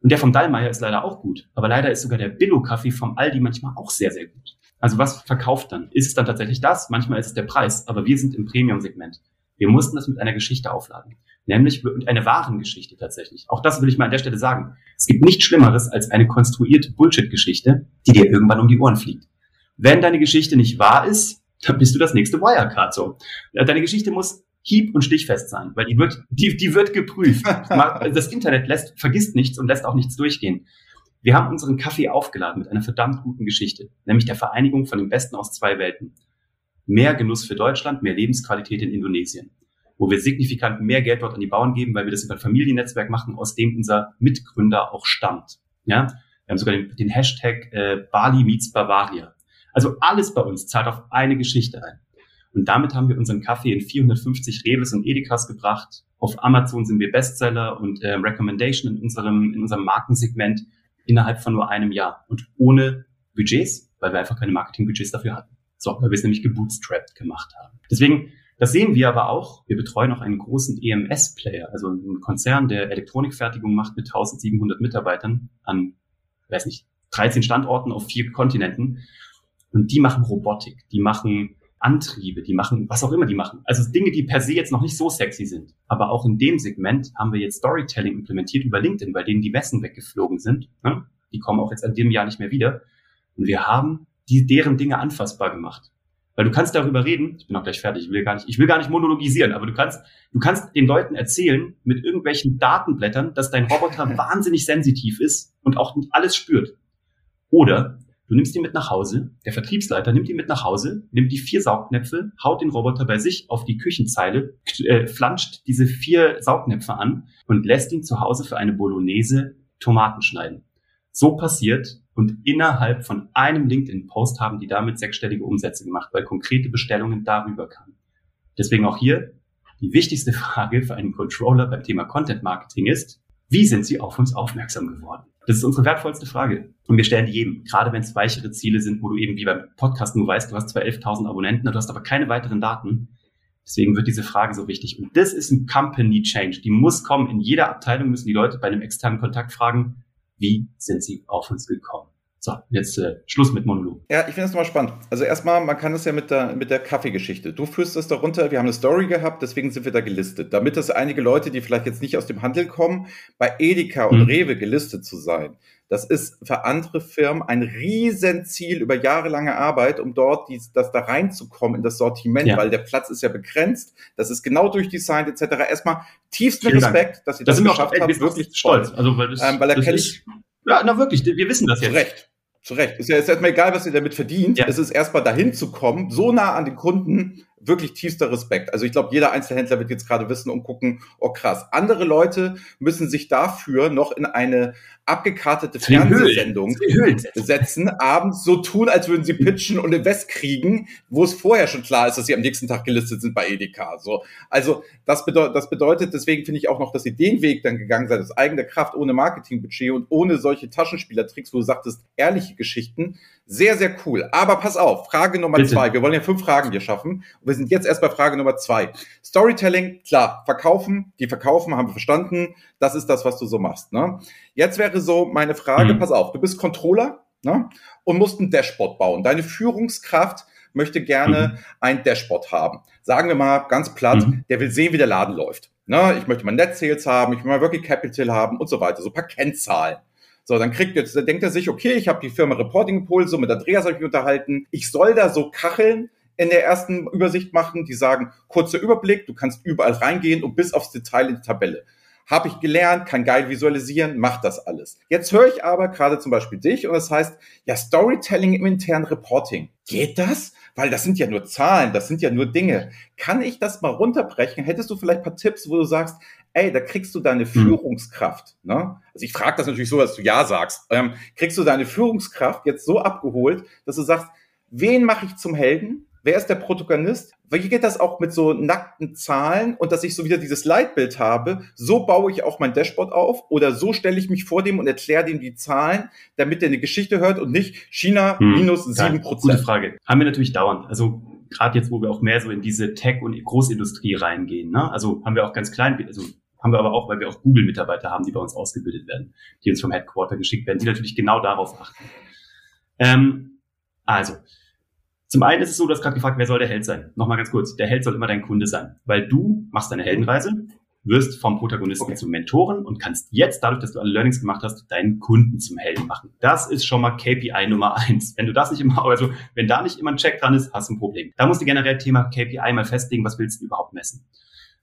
Und der vom Dallmayr ist leider auch gut, aber leider ist sogar der Billo-Kaffee vom Aldi manchmal auch sehr, sehr gut. Also was verkauft dann? Ist es dann tatsächlich das? Manchmal ist es der Preis, aber wir sind im Premium-Segment. Wir mussten das mit einer Geschichte aufladen, nämlich mit einer wahren Geschichte tatsächlich. Auch das will ich mal an der Stelle sagen. Es gibt nichts Schlimmeres als eine konstruierte Bullshit-Geschichte, die dir irgendwann um die Ohren fliegt. Wenn deine Geschichte nicht wahr ist, dann bist du das nächste Wirecard so. Deine Geschichte muss hieb- und stichfest sein, weil die wird, die, die wird geprüft. (laughs) Das Internet lässt, vergisst nichts und lässt auch nichts durchgehen. Wir haben unseren Kaffee aufgeladen mit einer verdammt guten Geschichte, nämlich der Vereinigung von dem Besten aus zwei Welten. Mehr Genuss für Deutschland, mehr Lebensqualität in Indonesien, wo wir signifikant mehr Geld dort an die Bauern geben, weil wir das über ein Familiennetzwerk machen, aus dem unser Mitgründer auch stammt. Ja, wir haben sogar den, den Hashtag äh, Bali meets Bavaria. Also alles bei uns zahlt auf eine Geschichte ein. Und damit haben wir unseren Kaffee in 450 Reves und Edekas gebracht. Auf Amazon sind wir Bestseller und äh, Recommendation in unserem, in unserem Markensegment innerhalb von nur einem Jahr und ohne Budgets, weil wir einfach keine Marketingbudgets dafür hatten. So, weil wir es nämlich gebootstrapped gemacht haben. Deswegen, das sehen wir aber auch. Wir betreuen auch einen großen EMS-Player, also einen Konzern, der Elektronikfertigung macht mit 1700 Mitarbeitern an, weiß nicht, 13 Standorten auf vier Kontinenten. Und die machen Robotik, die machen Antriebe, die machen, was auch immer die machen. Also Dinge, die per se jetzt noch nicht so sexy sind. Aber auch in dem Segment haben wir jetzt Storytelling implementiert über LinkedIn, bei denen die Messen weggeflogen sind. Ne? Die kommen auch jetzt in dem Jahr nicht mehr wieder. Und wir haben die, deren Dinge anfassbar gemacht. Weil du kannst darüber reden, ich bin auch gleich fertig, ich will gar nicht, ich will gar nicht monologisieren, aber du kannst, du kannst den Leuten erzählen mit irgendwelchen Datenblättern, dass dein Roboter (laughs) wahnsinnig sensitiv ist und auch alles spürt. Oder Du nimmst ihn mit nach Hause, der Vertriebsleiter nimmt ihn mit nach Hause, nimmt die vier Saugnäpfe, haut den Roboter bei sich auf die Küchenzeile, äh, flanscht diese vier Saugnäpfe an und lässt ihn zu Hause für eine Bolognese Tomaten schneiden. So passiert und innerhalb von einem LinkedIn-Post haben die damit sechsstellige Umsätze gemacht, weil konkrete Bestellungen darüber kamen. Deswegen auch hier die wichtigste (laughs) Frage für einen Controller beim Thema Content Marketing ist, wie sind sie auf uns aufmerksam geworden? Das ist unsere wertvollste Frage. Und wir stellen die jedem, gerade wenn es weichere Ziele sind, wo du eben wie beim Podcast nur weißt, du hast zwar 11.000 Abonnenten, du hast aber keine weiteren Daten. Deswegen wird diese Frage so wichtig. Und das ist ein Company Change. Die muss kommen. In jeder Abteilung müssen die Leute bei einem externen Kontakt fragen, wie sind sie auf uns gekommen? So, jetzt äh, Schluss mit Monolog. Ja, ich finde das mal spannend. Also erstmal, man kann es ja mit der, mit der Kaffeegeschichte. Du führst das darunter, wir haben eine Story gehabt, deswegen sind wir da gelistet. Damit das einige Leute, die vielleicht jetzt nicht aus dem Handel kommen, bei Edeka und mhm. Rewe gelistet zu sein. Das ist für andere Firmen ein Riesenziel über jahrelange Arbeit, um dort dies, das da reinzukommen in das Sortiment, ja. weil der Platz ist ja begrenzt. Das ist genau durchdesignt etc. Erstmal tiefsten Vielen Respekt, Dank. dass Sie das, das geschafft haben. Wirklich stolz. Also weil das, ähm, weil da kenne ich ja, na wirklich, wir wissen das jetzt. Recht. Zu Recht. Ist ja jetzt erstmal egal, was ihr damit verdient. Ja. Es ist erstmal dahin zu kommen, so nah an den Kunden, wirklich tiefster Respekt. Also ich glaube, jeder Einzelhändler wird jetzt gerade wissen und gucken, oh krass. Andere Leute müssen sich dafür noch in eine abgekartete Fernsehsendung setzen, abends so tun, als würden sie pitchen und Invest kriegen, wo es vorher schon klar ist, dass sie am nächsten Tag gelistet sind bei Edeka. So, also das bedeutet, das bedeutet, deswegen finde ich auch noch, dass sie den Weg dann gegangen seid, aus eigener Kraft, ohne Marketingbudget und ohne solche Taschenspielertricks, wo du sagtest, ehrliche Geschichten, sehr, sehr cool. Aber pass auf, Frage Nummer Bitte. zwei. Wir wollen ja fünf Fragen hier schaffen. Und wir sind jetzt erst bei Frage Nummer zwei. Storytelling, klar, verkaufen, die verkaufen, haben wir verstanden. Das ist das, was du so machst. Ne? Jetzt wäre so meine Frage, mhm. pass auf, du bist Controller ne? und musst ein Dashboard bauen. Deine Führungskraft möchte gerne mhm. ein Dashboard haben. Sagen wir mal ganz platt, mhm. der will sehen, wie der Laden läuft. Ne? Ich möchte mal Net Sales haben, ich will mal Working Capital haben und so weiter. So ein paar Kennzahlen. So, dann kriegt jetzt, dann denkt er sich, okay, ich habe die Firma Reporting Impulse, mit Andreas habe ich mich unterhalten. Ich soll da so Kacheln in der ersten Übersicht machen, die sagen, kurzer Überblick, du kannst überall reingehen und bis aufs Detail in die Tabelle. Habe ich gelernt, kann geil visualisieren, macht das alles. Jetzt höre ich aber gerade zum Beispiel dich und das heißt, ja, Storytelling im internen Reporting. Geht das? Weil das sind ja nur Zahlen, das sind ja nur Dinge. Kann ich das mal runterbrechen? Hättest du vielleicht ein paar Tipps, wo du sagst, ey, da kriegst du deine hm. Führungskraft. Ne? Also ich frage das natürlich so, dass du ja sagst. Ähm, kriegst du deine Führungskraft jetzt so abgeholt, dass du sagst, wen mache ich zum Helden? Wer ist der Protagonist? Wie geht das auch mit so nackten Zahlen und dass ich so wieder dieses Leitbild habe? So baue ich auch mein Dashboard auf oder so stelle ich mich vor dem und erkläre dem die Zahlen, damit er eine Geschichte hört und nicht China hm. minus sieben Prozent. Gute Frage. Haben wir natürlich dauernd. Also gerade jetzt, wo wir auch mehr so in diese Tech- und Großindustrie reingehen. Ne? Also haben wir auch ganz klein, also haben wir aber auch, weil wir auch Google-Mitarbeiter haben, die bei uns ausgebildet werden, die uns vom Headquarter geschickt werden, die natürlich genau darauf achten. Ähm, also, Zum einen ist es so, du hast gerade gefragt, wer soll der Held sein? Nochmal ganz kurz. Der Held soll immer dein Kunde sein, weil du machst deine Heldenreise, wirst vom Protagonisten okay. zum Mentoren und kannst jetzt, dadurch, dass du alle Learnings gemacht hast, deinen Kunden zum Helden machen. Das ist schon mal KPI Nummer eins. Wenn du das nicht immer, (laughs) also wenn da nicht immer ein Check dran ist, hast du ein Problem. Da musst du generell Thema KPI mal festlegen, was willst du überhaupt messen.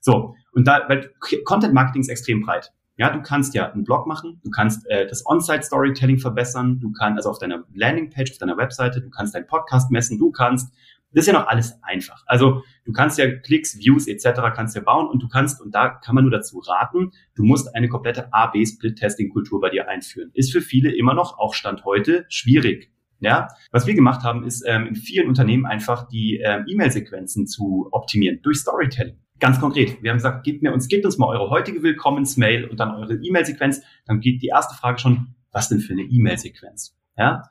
So, und da, weil Content Marketing ist extrem breit. Ja, du kannst ja einen Blog machen, du kannst äh, das On-Site Storytelling verbessern, du kannst also auf deiner Landingpage, auf deiner Webseite, du kannst deinen Podcast messen, du kannst das ist ja noch alles einfach. Also du kannst ja Klicks, Views etc. kannst ja bauen und du kannst, und da kann man nur dazu raten, du musst eine komplette A-B-Split-Testing-Kultur bei dir einführen. Ist für viele immer noch, auch Stand heute, schwierig. Ja, was wir gemacht haben, ist ähm, in vielen Unternehmen einfach die ähm, E-Mail-Sequenzen zu optimieren durch Storytelling. Ganz konkret. Wir haben gesagt, gebt mir uns, gebt uns mal eure heutige Willkommensmail und dann eure E-Mail-Sequenz. Dann geht die erste Frage schon, was denn für eine E-Mail-Sequenz? Ja,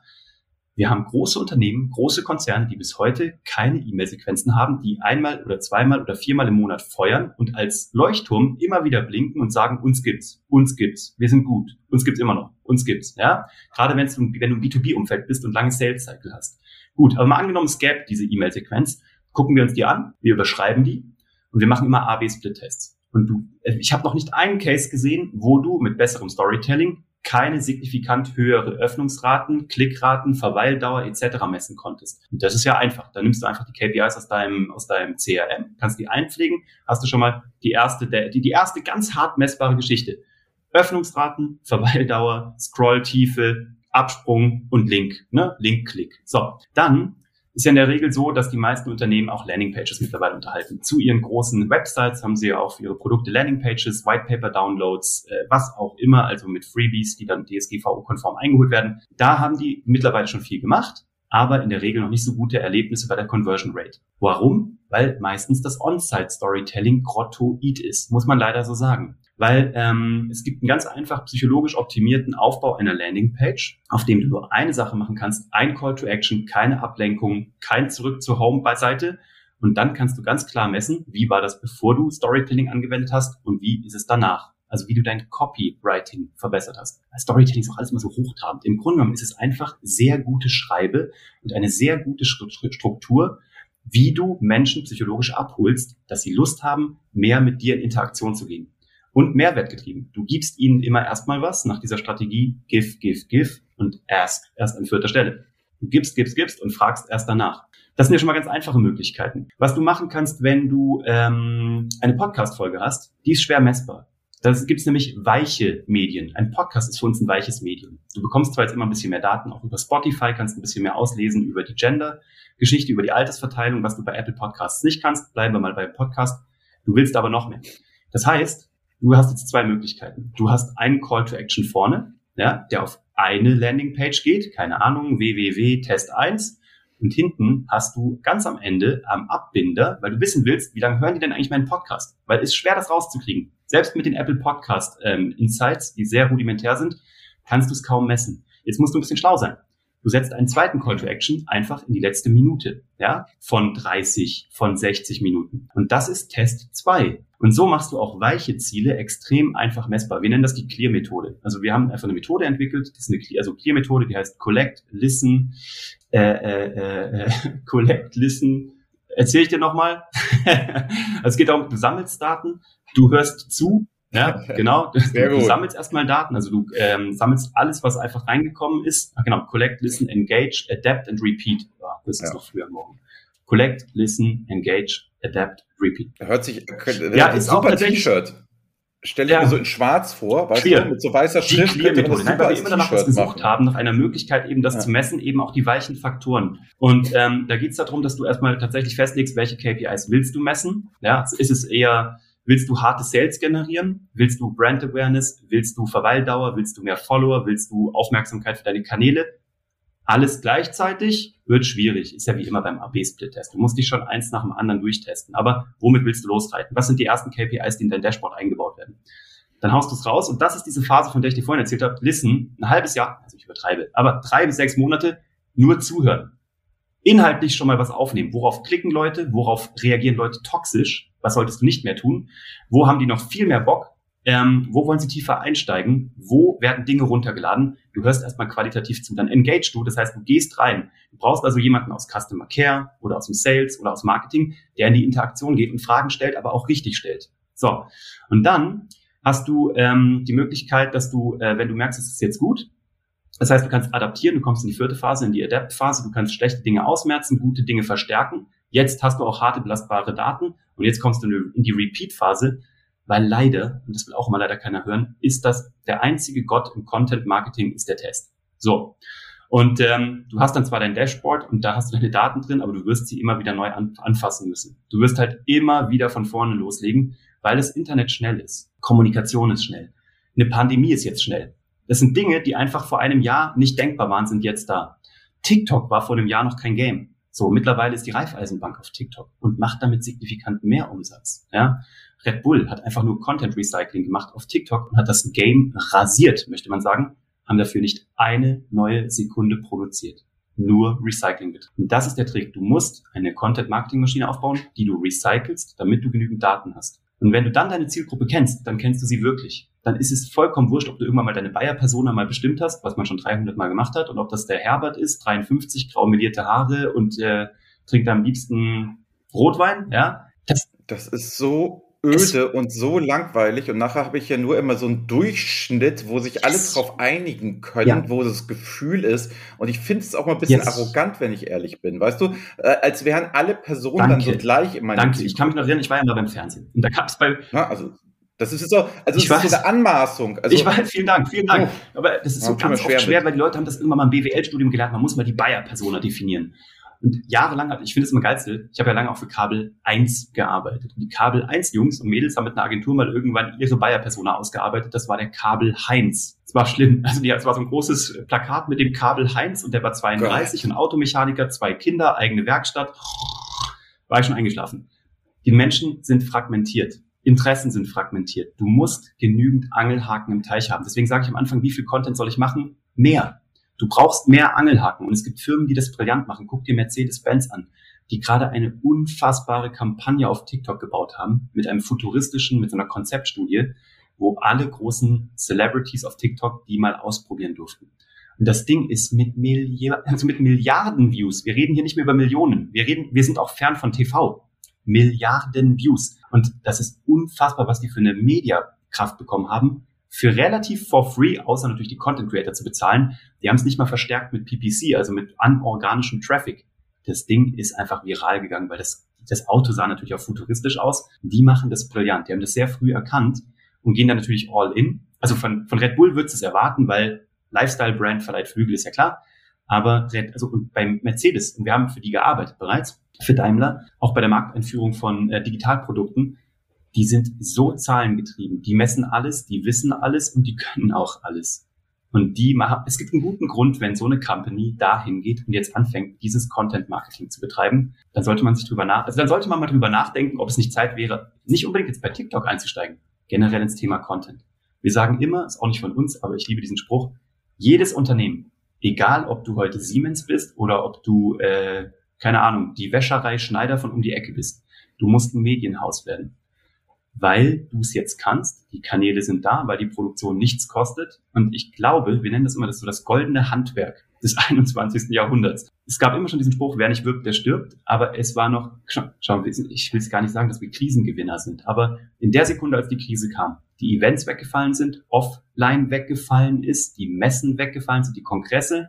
wir haben große Unternehmen, große Konzerne, die bis heute keine E-Mail-Sequenzen haben, die einmal oder zweimal oder viermal im Monat feuern und als Leuchtturm immer wieder blinken und sagen, uns gibt's, uns gibt's, wir sind gut, uns gibt's immer noch, uns gibt's, ja. Gerade wenn du, wenn du im B2B-Umfeld bist und lange Sales-Cycle hast. Gut, aber mal angenommen, es gäbe diese E-Mail-Sequenz, gucken wir uns die an, wir überschreiben die und wir machen immer A-B-Split-Tests. Und du, ich habe noch nicht einen Case gesehen, wo du mit besserem Storytelling keine signifikant höhere Öffnungsraten, Klickraten, Verweildauer etc. messen konntest. Und das ist ja einfach. Da nimmst du einfach die KPIs aus deinem, aus deinem CRM, kannst die einpflegen, hast du schon mal die erste, die, die erste ganz hart messbare Geschichte. Öffnungsraten, Verweildauer, Scrolltiefe, Absprung und Link, ne? Link-Klick. So, dann ist ja in der Regel so, dass die meisten Unternehmen auch Landingpages mittlerweile unterhalten. Zu ihren großen Websites haben sie auch für ihre Produkte Landingpages, Whitepaper-Downloads, äh, was auch immer, also mit Freebies, die dann DSGVO-konform eingeholt werden. Da haben die mittlerweile schon viel gemacht, aber in der Regel noch nicht so gute Erlebnisse bei der Conversion Rate. Warum? Weil meistens das On-Site-Storytelling grottoid ist, muss man leider so sagen weil ähm, es gibt einen ganz einfach psychologisch optimierten Aufbau einer Landingpage, auf dem du nur eine Sache machen kannst, ein Call to Action, keine Ablenkung, kein Zurück zur Home-Seite und dann kannst du ganz klar messen, wie war das, bevor du Storytelling angewendet hast und wie ist es danach. Also wie du dein Copywriting verbessert hast. Storytelling ist auch alles immer so hochtrabend. Im Grunde genommen ist es einfach sehr gute Schreibe und eine sehr gute Struktur, wie du Menschen psychologisch abholst, dass sie Lust haben, mehr mit dir in Interaktion zu gehen und Mehrwert getrieben. Du gibst ihnen immer erstmal was nach dieser Strategie give, give, give und ask erst an vierter Stelle. Du gibst, gibst, gibst und fragst erst danach. Das sind ja schon mal ganz einfache Möglichkeiten. Was du machen kannst, wenn du ähm, eine Podcast-Folge hast, die ist schwer messbar. Da gibt es nämlich weiche Medien. Ein Podcast ist für uns ein weiches Medium. Du bekommst zwar jetzt immer ein bisschen mehr Daten, auch über Spotify kannst ein bisschen mehr auslesen über die Gender-Geschichte, über die Altersverteilung, was du bei Apple Podcasts nicht kannst. Bleiben wir mal beim Podcast. Du willst aber noch mehr. Das heißt, Du hast jetzt zwei Möglichkeiten. Du hast einen Call to Action vorne, ja, der auf eine Landingpage geht, keine Ahnung, www Test 1. Und hinten hast du ganz am Ende am Abbinder, weil du wissen willst, wie lange hören die denn eigentlich meinen Podcast? Weil es ist schwer, das rauszukriegen. Selbst mit den Apple Podcast ähm, Insights, die sehr rudimentär sind, kannst du es kaum messen. Jetzt musst du ein bisschen schlau sein. Du setzt einen zweiten Call to Action einfach in die letzte Minute, ja, von 30, von 60 Minuten. Und das ist Test 2. Und so machst du auch weiche Ziele extrem einfach messbar. Wir nennen das die Clear-Methode. Also wir haben einfach eine Methode entwickelt, das ist eine also Clear-Methode, die heißt Collect, Listen, äh, äh, äh, (laughs) Collect, Listen, erzähle ich dir nochmal. (laughs) also es geht darum, du sammelst Daten, du hörst zu, ja, (laughs) genau. Du, du sammelst erstmal Daten, also du ähm, sammelst alles, was einfach reingekommen ist. Ach, genau, collect, listen, engage, adapt and repeat. Ja, das ist ja. noch früher morgen. Collect, listen, engage, adapt, repeat. Hört sich, könnte, ja, ist super T-Shirt. Stell dir ja. mir so in schwarz vor, weißt Clear. du, mit so weißer Schrift. Die Clear-Methode. Nein, weil wir immer danach was gesucht machen. haben, nach einer Möglichkeit eben das ja. zu messen, eben auch die weichen Faktoren. Und ähm, da geht es darum, dass du erstmal tatsächlich festlegst, welche KPIs willst du messen. Ja, ist es eher Willst du harte Sales generieren? Willst du Brand Awareness? Willst du Verweildauer? Willst du mehr Follower? Willst du Aufmerksamkeit für deine Kanäle? Alles gleichzeitig wird schwierig. Ist ja wie immer beim AB-Split-Test. Du musst dich schon eins nach dem anderen durchtesten. Aber womit willst du losreiten? Was sind die ersten KPIs, die in dein Dashboard eingebaut werden? Dann haust du es raus und das ist diese Phase, von der ich dir vorhin erzählt habe. Listen, ein halbes Jahr, also ich übertreibe, aber drei bis sechs Monate nur zuhören inhaltlich schon mal was aufnehmen. Worauf klicken Leute? Worauf reagieren Leute toxisch? Was solltest du nicht mehr tun? Wo haben die noch viel mehr Bock? Ähm, wo wollen sie tiefer einsteigen, wo werden Dinge runtergeladen. Du hörst erstmal qualitativ zu, dann engage du, das heißt, du gehst rein. Du brauchst also jemanden aus Customer Care oder aus dem Sales oder aus Marketing, der in die Interaktion geht und Fragen stellt, aber auch richtig stellt. So, und dann hast du ähm, die Möglichkeit, dass du, äh, wenn du merkst, es ist jetzt gut, das heißt, du kannst adaptieren, du kommst in die vierte Phase, in die Adapt-Phase, du kannst schlechte Dinge ausmerzen, gute Dinge verstärken. Jetzt hast du auch harte, belastbare Daten und jetzt kommst du in die Repeat-Phase, weil leider, und das will auch immer leider keiner hören, ist das der einzige Gott im Content-Marketing ist der Test. So. Und ähm, du hast dann zwar dein Dashboard und da hast du deine Daten drin, aber du wirst sie immer wieder neu an, anfassen müssen. Du wirst halt immer wieder von vorne loslegen, weil das Internet schnell ist. Kommunikation ist schnell. Eine Pandemie ist jetzt schnell. Das sind Dinge, die einfach vor einem Jahr nicht denkbar waren, sind jetzt da. TikTok war vor einem Jahr noch kein Game. So, mittlerweile ist die Raiffeisenbank auf TikTok und macht damit signifikant mehr Umsatz. Ja? Red Bull hat einfach nur Content Recycling gemacht auf TikTok und hat das Game rasiert, möchte man sagen, haben dafür nicht eine neue Sekunde produziert. Nur Recycling betrieben. Und das ist der Trick. Du musst eine Content Marketing Maschine aufbauen, die du recycelst, damit du genügend Daten hast. Und wenn du dann deine Zielgruppe kennst, dann kennst du sie wirklich. Dann ist es vollkommen wurscht, ob du irgendwann mal deine Bayer-Persona mal bestimmt hast, was man schon 300 Mal gemacht hat, und ob das der Herbert ist, 53, grau melierte Haare und äh, trinkt am liebsten Rotwein, ja. Das, das ist so öde und so langweilig und nachher habe ich ja nur immer so einen Durchschnitt, wo sich alle yes. drauf einigen können, ja. wo das Gefühl ist. Und ich finde es auch mal ein bisschen yes. arrogant, wenn ich ehrlich bin. Weißt du, äh, als wären alle Personen Danke. dann so gleich in meinem Danke, ich kann mich noch erinnern, ich war ja mal beim Fernsehen. Und da gab es bei. Ja, also das ist so, also ich das weiß, so eine Anmaßung. Also, ich weiß, vielen Dank, vielen Dank. Oh, Aber das ist so ganz schwer, schwer weil die Leute haben das irgendwann mal im BWL-Studium gelernt. Man muss mal die Bayer-Persona definieren. Und jahrelang, ich finde es immer geilste, ich habe ja lange auch für Kabel 1 gearbeitet. Und die Kabel 1 Jungs und Mädels haben mit einer Agentur mal irgendwann ihre Bayer-Persona ausgearbeitet. Das war der Kabel Heinz. Es war schlimm. (laughs) Also es war so ein großes Plakat mit dem Kabel Heinz und der war 32, Gott. ein Automechaniker, zwei Kinder, eigene Werkstatt. War ich schon eingeschlafen. Die Menschen sind fragmentiert. Interessen sind fragmentiert. Du musst genügend Angelhaken im Teich haben. Deswegen sage ich am Anfang, wie viel Content soll ich machen? Mehr. Du brauchst mehr Angelhaken und es gibt Firmen, die das brillant machen. Guck dir Mercedes-Benz an, die gerade eine unfassbare Kampagne auf TikTok gebaut haben mit einem futuristischen, mit so einer Konzeptstudie, wo alle großen Celebrities auf TikTok die mal ausprobieren durften. Und das Ding ist mit, Milliard, also mit Milliarden Views. Wir reden hier nicht mehr über Millionen. Wir reden, wir sind auch fern von TV. Milliarden Views. Und das ist unfassbar, was die für eine Mediakraft bekommen haben für relativ for free, außer natürlich die Content Creator zu bezahlen. Die haben es nicht mal verstärkt mit PPC, also mit anorganischem Traffic. Das Ding ist einfach viral gegangen, weil das, das Auto sah natürlich auch futuristisch aus. Die machen das brillant. Die haben das sehr früh erkannt und gehen dann natürlich all in. Also von, von Red Bull würdest du es erwarten, weil Lifestyle-Brand verleiht Flügel, ist ja klar. Aber Red, also und beim Mercedes, und wir haben für die gearbeitet bereits, für Daimler, auch bei der Markteinführung von äh, Digitalprodukten, die sind so zahlengetrieben. Die messen alles, die wissen alles und die können auch alles. Und die machen, es gibt einen guten Grund, wenn so eine Company dahin geht und jetzt anfängt, dieses Content Marketing zu betreiben, dann sollte man sich drüber nach, also dann sollte man mal drüber nachdenken, ob es nicht Zeit wäre, nicht unbedingt jetzt bei TikTok einzusteigen, generell ins Thema Content. Wir sagen immer, ist auch nicht von uns, aber ich liebe diesen Spruch, jedes Unternehmen, egal ob du heute Siemens bist oder ob du, äh, keine Ahnung, die Wäscherei Schneider von um die Ecke bist, du musst ein Medienhaus werden weil du es jetzt kannst. Die Kanäle sind da, weil die Produktion nichts kostet. Und ich glaube, wir nennen das immer das so das goldene Handwerk des (laughs) 21. Jahrhunderts. Es gab immer schon diesen Spruch, wer nicht wirkt, der stirbt. Aber es war noch, schau, ich will es gar nicht sagen, dass wir Krisengewinner sind. Aber in der Sekunde, als die Krise kam, die Events weggefallen sind, offline weggefallen ist, die Messen weggefallen sind, die Kongresse,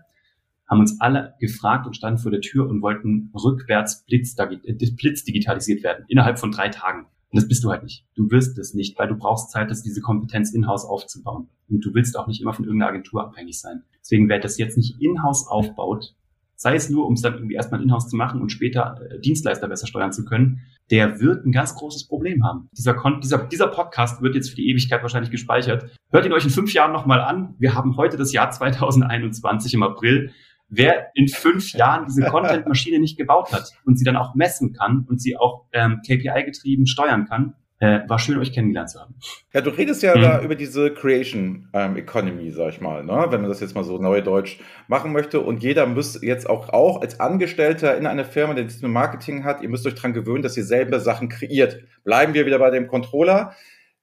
haben uns alle gefragt und standen vor der Tür und wollten rückwärts blitz, blitz digitalisiert werden, innerhalb von drei Tagen. Und das bist du halt nicht. Du wirst es nicht, weil du brauchst Zeit, das diese Kompetenz in-house aufzubauen. Und du willst auch nicht immer von irgendeiner Agentur abhängig sein. Deswegen, wer das jetzt nicht in-house aufbaut, sei es nur, um es dann irgendwie erstmal in-house zu machen und später äh, Dienstleister besser steuern zu können, der wird ein ganz großes Problem haben. Dieser, Kon dieser, dieser Podcast wird jetzt für die Ewigkeit wahrscheinlich gespeichert. Hört ihn euch in fünf Jahren nochmal an. Wir haben heute das Jahr 2021 im April wer in fünf Jahren diese Content-Maschine nicht gebaut hat und sie dann auch messen kann und sie auch ähm, KPI-getrieben steuern kann, äh, war schön, euch kennengelernt zu haben. Ja, du redest ja mhm. da über diese Creation ähm, Economy, sag ich mal, ne? wenn man das jetzt mal so neudeutsch machen möchte. Und jeder müsste jetzt auch, auch als Angestellter in einer Firma, die das mit Marketing hat, ihr müsst euch dran gewöhnen, dass ihr selber Sachen kreiert. Bleiben wir wieder bei dem Controller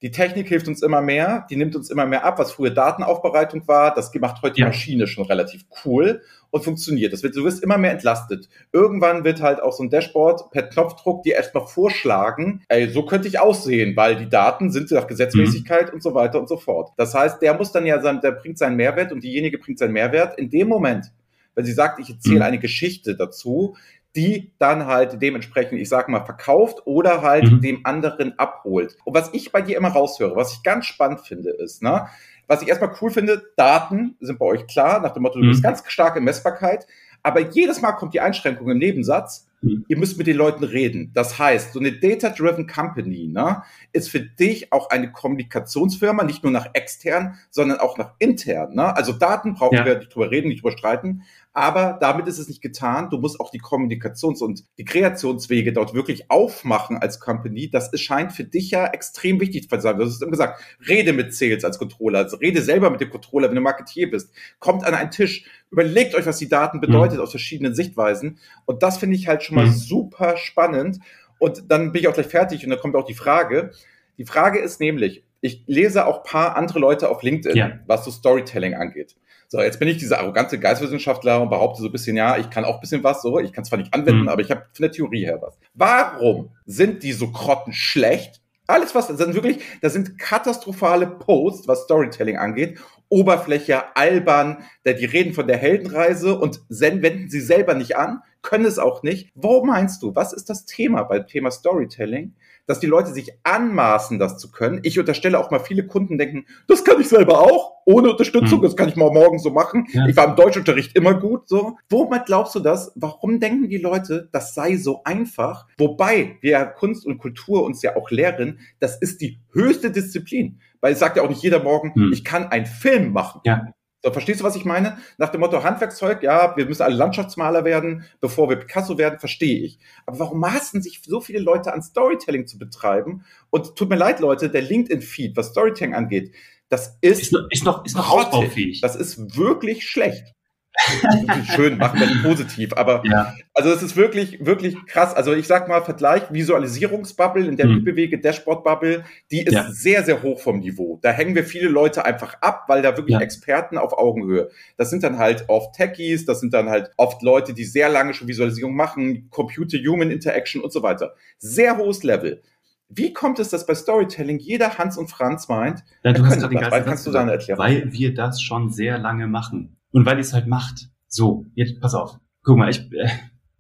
die Technik hilft uns immer mehr, die nimmt uns immer mehr ab, was früher Datenaufbereitung war, das macht heute die ja. Maschine schon relativ cool und funktioniert. Das wird, du wirst immer mehr entlastet. Irgendwann wird halt auch so ein Dashboard per Knopfdruck dir erstmal vorschlagen, ey, so könnte ich aussehen, weil die Daten sind nach Gesetzmäßigkeit mhm. und so weiter und so fort. Das heißt, der muss dann ja sein, der bringt seinen Mehrwert und diejenige bringt seinen Mehrwert in dem Moment, wenn sie sagt, ich erzähle mhm. eine Geschichte dazu, die dann halt dementsprechend, ich sag mal, verkauft oder halt mhm. dem anderen abholt. Und was ich bei dir immer raushöre, was ich ganz spannend finde, ist, ne, was ich erstmal cool finde, Daten sind bei euch klar, nach dem Motto, du mhm. bist ganz stark in Messbarkeit, aber jedes Mal kommt die Einschränkung im Nebensatz, mhm. ihr müsst mit den Leuten reden. Das heißt, so eine Data-Driven Company ne, ist für dich auch eine Kommunikationsfirma, nicht nur nach extern, sondern auch nach intern. Ne? Also Daten brauchen ja. wir nicht drüber reden, nicht drüber streiten, aber damit ist es nicht getan. Du musst auch die Kommunikations- und die Kreationswege dort wirklich aufmachen als Company. Das scheint für dich ja extrem wichtig zu sein. Du hast immer gesagt, rede mit Sales als Controller, also rede selber mit dem Controller, wenn du Marketier bist. Kommt an einen Tisch, überlegt euch, was die Daten bedeutet mhm. aus verschiedenen Sichtweisen. Und das finde ich halt schon mal mhm. super spannend. Und dann bin ich auch gleich fertig und dann kommt auch die Frage. Die Frage ist nämlich, ich lese auch paar andere Leute auf LinkedIn, ja. was so Storytelling angeht. So, jetzt bin ich dieser arrogante Geistwissenschaftler und behaupte so ein bisschen, ja, ich kann auch ein bisschen was, so, ich kann zwar nicht anwenden, mhm. aber ich habe von der Theorie her was. Warum sind die so grottenschlecht? Alles, was, das sind wirklich, das sind katastrophale Posts, was Storytelling angeht. Oberfläche, albern, die reden von der Heldenreise und wenden sie selber nicht an, können es auch nicht. Wo meinst du, was ist das Thema beim Thema Storytelling? Dass die Leute sich anmaßen, das zu können. Ich unterstelle auch mal, viele Kunden denken, das kann ich selber auch, ohne Unterstützung, mhm. das kann ich mal morgen so machen. Ja. Ich war im Deutschunterricht immer gut, so. Womit glaubst du das? Warum denken die Leute, das sei so einfach? Wobei wir Kunst und Kultur uns ja auch lehren, das ist die höchste Disziplin. Weil es sagt ja auch nicht jeder morgen, mhm. ich kann einen Film machen. Ja. So, verstehst du, was ich meine? Nach dem Motto Handwerkszeug, ja, wir müssen alle Landschaftsmaler werden, bevor wir Picasso werden, verstehe ich. Aber warum maßen sich so viele Leute an Storytelling zu betreiben? Und tut mir leid, Leute, der LinkedIn-Feed, was Storytelling angeht, das ist, ist noch, ist noch, ist noch ausbaufähig. Das ist wirklich schlecht. Schön, machen wir nicht positiv, aber ja. also es ist wirklich, wirklich krass. Also ich sag mal, Vergleich Visualisierungsbubble, in der mhm. bewege, Dashboard-Bubble, die ist ja. sehr, sehr hoch vom Niveau. Da hängen wir viele Leute einfach ab, weil da wirklich ja. Experten auf Augenhöhe. Das sind dann halt oft Techies, das sind dann halt oft Leute, die sehr lange schon Visualisierung machen, Computer-Human Interaction und so weiter. Sehr hohes Level. Wie kommt es, dass bei Storytelling jeder Hans und Franz meint, ja, du hast den kannst du da eine Erklärung? Weil wir das schon sehr lange machen. Und weil ihr es halt macht. So, jetzt pass auf. Guck mal, ich, äh,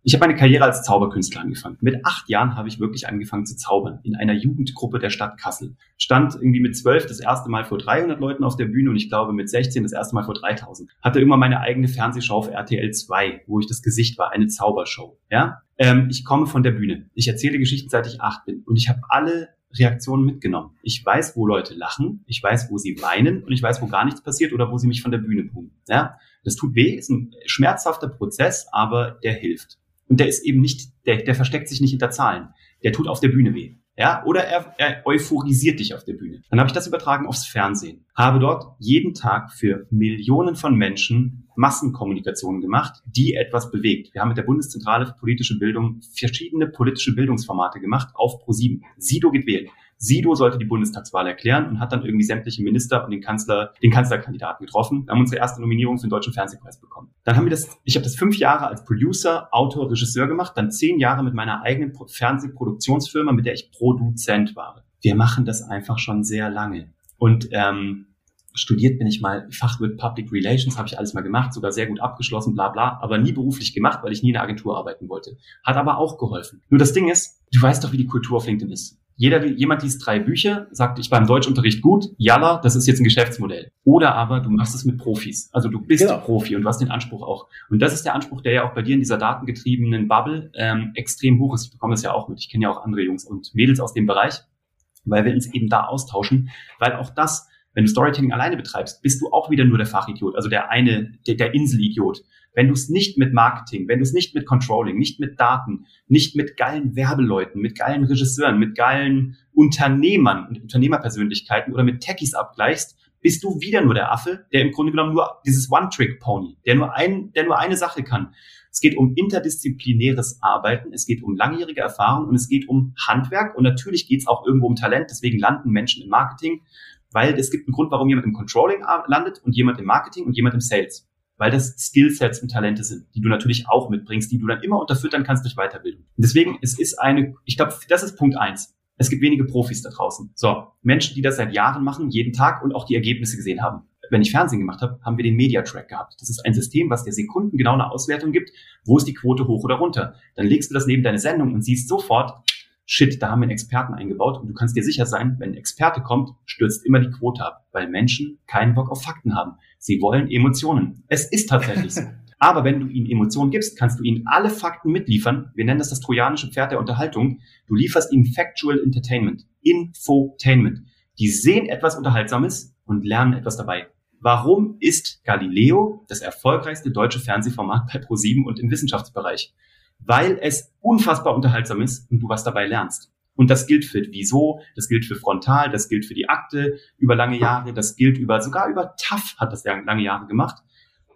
ich habe meine Karriere als Zauberkünstler angefangen. Mit acht Jahren habe ich wirklich angefangen zu zaubern. In einer Jugendgruppe der Stadt Kassel. Stand irgendwie mit zwölf das erste Mal vor 300 Leuten auf der Bühne und ich glaube mit 16 das erste Mal vor 3000. Hatte immer meine eigene Fernsehshow auf RTL 2, wo ich das Gesicht war, eine Zaubershow. Ja, ähm, ich komme von der Bühne. Ich erzähle Geschichten seit ich acht bin und ich habe alle Reaktionen mitgenommen. Ich weiß, wo Leute lachen, ich weiß, wo sie weinen und ich weiß, wo gar nichts passiert oder wo sie mich von der Bühne tun. Ja, das tut weh, ist ein schmerzhafter Prozess, aber der hilft. Und der ist eben nicht, der, der versteckt sich nicht hinter Zahlen. Der tut auf der Bühne weh. Ja, oder er, er euphorisiert dich auf der Bühne. Dann habe ich das übertragen aufs Fernsehen. Habe dort jeden Tag für Millionen von Menschen Massenkommunikationen gemacht, die etwas bewegt. Wir haben mit der Bundeszentrale für politische Bildung verschiedene politische Bildungsformate gemacht auf Pro7. Sido geht wählen. Sido sollte die Bundestagswahl erklären und hat dann irgendwie sämtliche Minister und den Kanzler, den Kanzlerkandidaten getroffen. Wir haben unsere erste Nominierung für den Deutschen Fernsehpreis bekommen. Dann haben wir das, ich habe das fünf Jahre als Producer, Autor, Regisseur gemacht, dann zehn Jahre mit meiner eigenen Fernsehproduktionsfirma, mit der ich Produzent war. Wir machen das einfach schon sehr lange. Und ähm, studiert bin ich mal Fachwirt Public Relations, habe ich alles mal gemacht, sogar sehr gut abgeschlossen, bla bla, aber nie beruflich gemacht, weil ich nie in der Agentur arbeiten wollte. Hat aber auch geholfen. Nur das Ding ist, du weißt doch, wie die Kultur auf LinkedIn ist. Jeder, jemand liest drei Bücher, sagt, ich beim Deutschunterricht gut, jalla, das ist jetzt ein Geschäftsmodell. Oder aber du machst es mit Profis. Also du bist genau. Profi und du hast den Anspruch auch. Und das ist der Anspruch, der ja auch bei dir in dieser datengetriebenen Bubble ähm, extrem hoch ist. Ich bekomme das ja auch mit. Ich kenne ja auch andere Jungs und Mädels aus dem Bereich, weil wir uns eben da austauschen, weil auch das wenn du Storytelling alleine betreibst, bist du auch wieder nur der Fachidiot, also der eine, der, der Inselidiot. Wenn du es nicht mit Marketing, wenn du es nicht mit Controlling, nicht mit Daten, nicht mit geilen Werbeleuten, mit geilen Regisseuren, mit geilen Unternehmern und Unternehmerpersönlichkeiten oder mit Techies abgleichst, bist du wieder nur der Affe, der im Grunde genommen nur dieses One-Trick-Pony, der nur ein, der nur eine Sache kann. Es geht um interdisziplinäres Arbeiten, es geht um langjährige Erfahrung und es geht um Handwerk und natürlich geht es auch irgendwo um Talent. Deswegen landen Menschen im Marketing, weil es gibt einen Grund, warum jemand im Controlling landet und jemand im Marketing und jemand im Sales. Weil das Skillsets und Talente sind, die du natürlich auch mitbringst, die du dann immer unterfüttern kannst durch Weiterbildung. Deswegen, es ist eine, ich glaube, das ist Punkt eins. Es gibt wenige Profis da draußen. So, Menschen, die das seit Jahren machen, jeden Tag und auch die Ergebnisse gesehen haben wenn ich Fernsehen gemacht habe, haben wir den Media Track gehabt. Das ist ein System, was dir sekundengenau eine Auswertung gibt, wo ist die Quote hoch oder runter. Dann legst du das neben deine Sendung und siehst sofort, shit, da haben wir einen Experten eingebaut und du kannst dir sicher sein, wenn ein Experte kommt, stürzt immer die Quote ab, weil Menschen keinen Bock auf Fakten haben. Sie wollen Emotionen. Es ist tatsächlich so. (laughs) Aber wenn du ihnen Emotionen gibst, kannst du ihnen alle Fakten mitliefern. Wir nennen das das trojanische Pferd der Unterhaltung. Du lieferst ihnen Factual Entertainment, Infotainment. Die sehen etwas Unterhaltsames und lernen etwas dabei. Warum ist Galileo das erfolgreichste deutsche Fernsehformat bei Pro7 und im Wissenschaftsbereich? Weil es unfassbar unterhaltsam ist und du was dabei lernst. Und das gilt für Wieso, das gilt für Frontal, das gilt für die Akte über lange Jahre, das gilt über, sogar über TAF hat das lange Jahre gemacht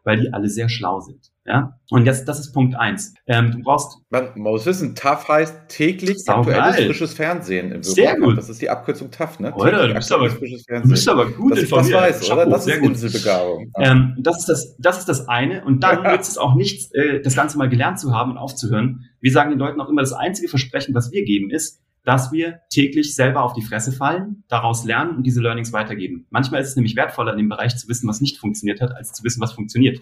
weil die alle sehr schlau sind. Ja? Und jetzt, das ist Punkt eins. Ähm, du brauchst. Man muss wissen, TAF heißt täglich aktuelles frisches Fernsehen. Im sehr gut. Das ist die Abkürzung TAF, ne? Oder, du bist, aber, du bist aber gut das, informiert. Das weiß, oder? Das ist Inselbegabung. Ähm, das, ist das, das ist das eine. Und dann ja. (laughs) nützt es auch nichts, äh, das Ganze mal gelernt zu haben und aufzuhören. Wir sagen den Leuten auch immer, das einzige Versprechen, was wir geben, ist, dass wir täglich selber auf die Fresse fallen, daraus lernen und diese Learnings weitergeben. Manchmal ist es nämlich wertvoller in dem Bereich zu wissen, was nicht funktioniert hat, als zu wissen, was funktioniert.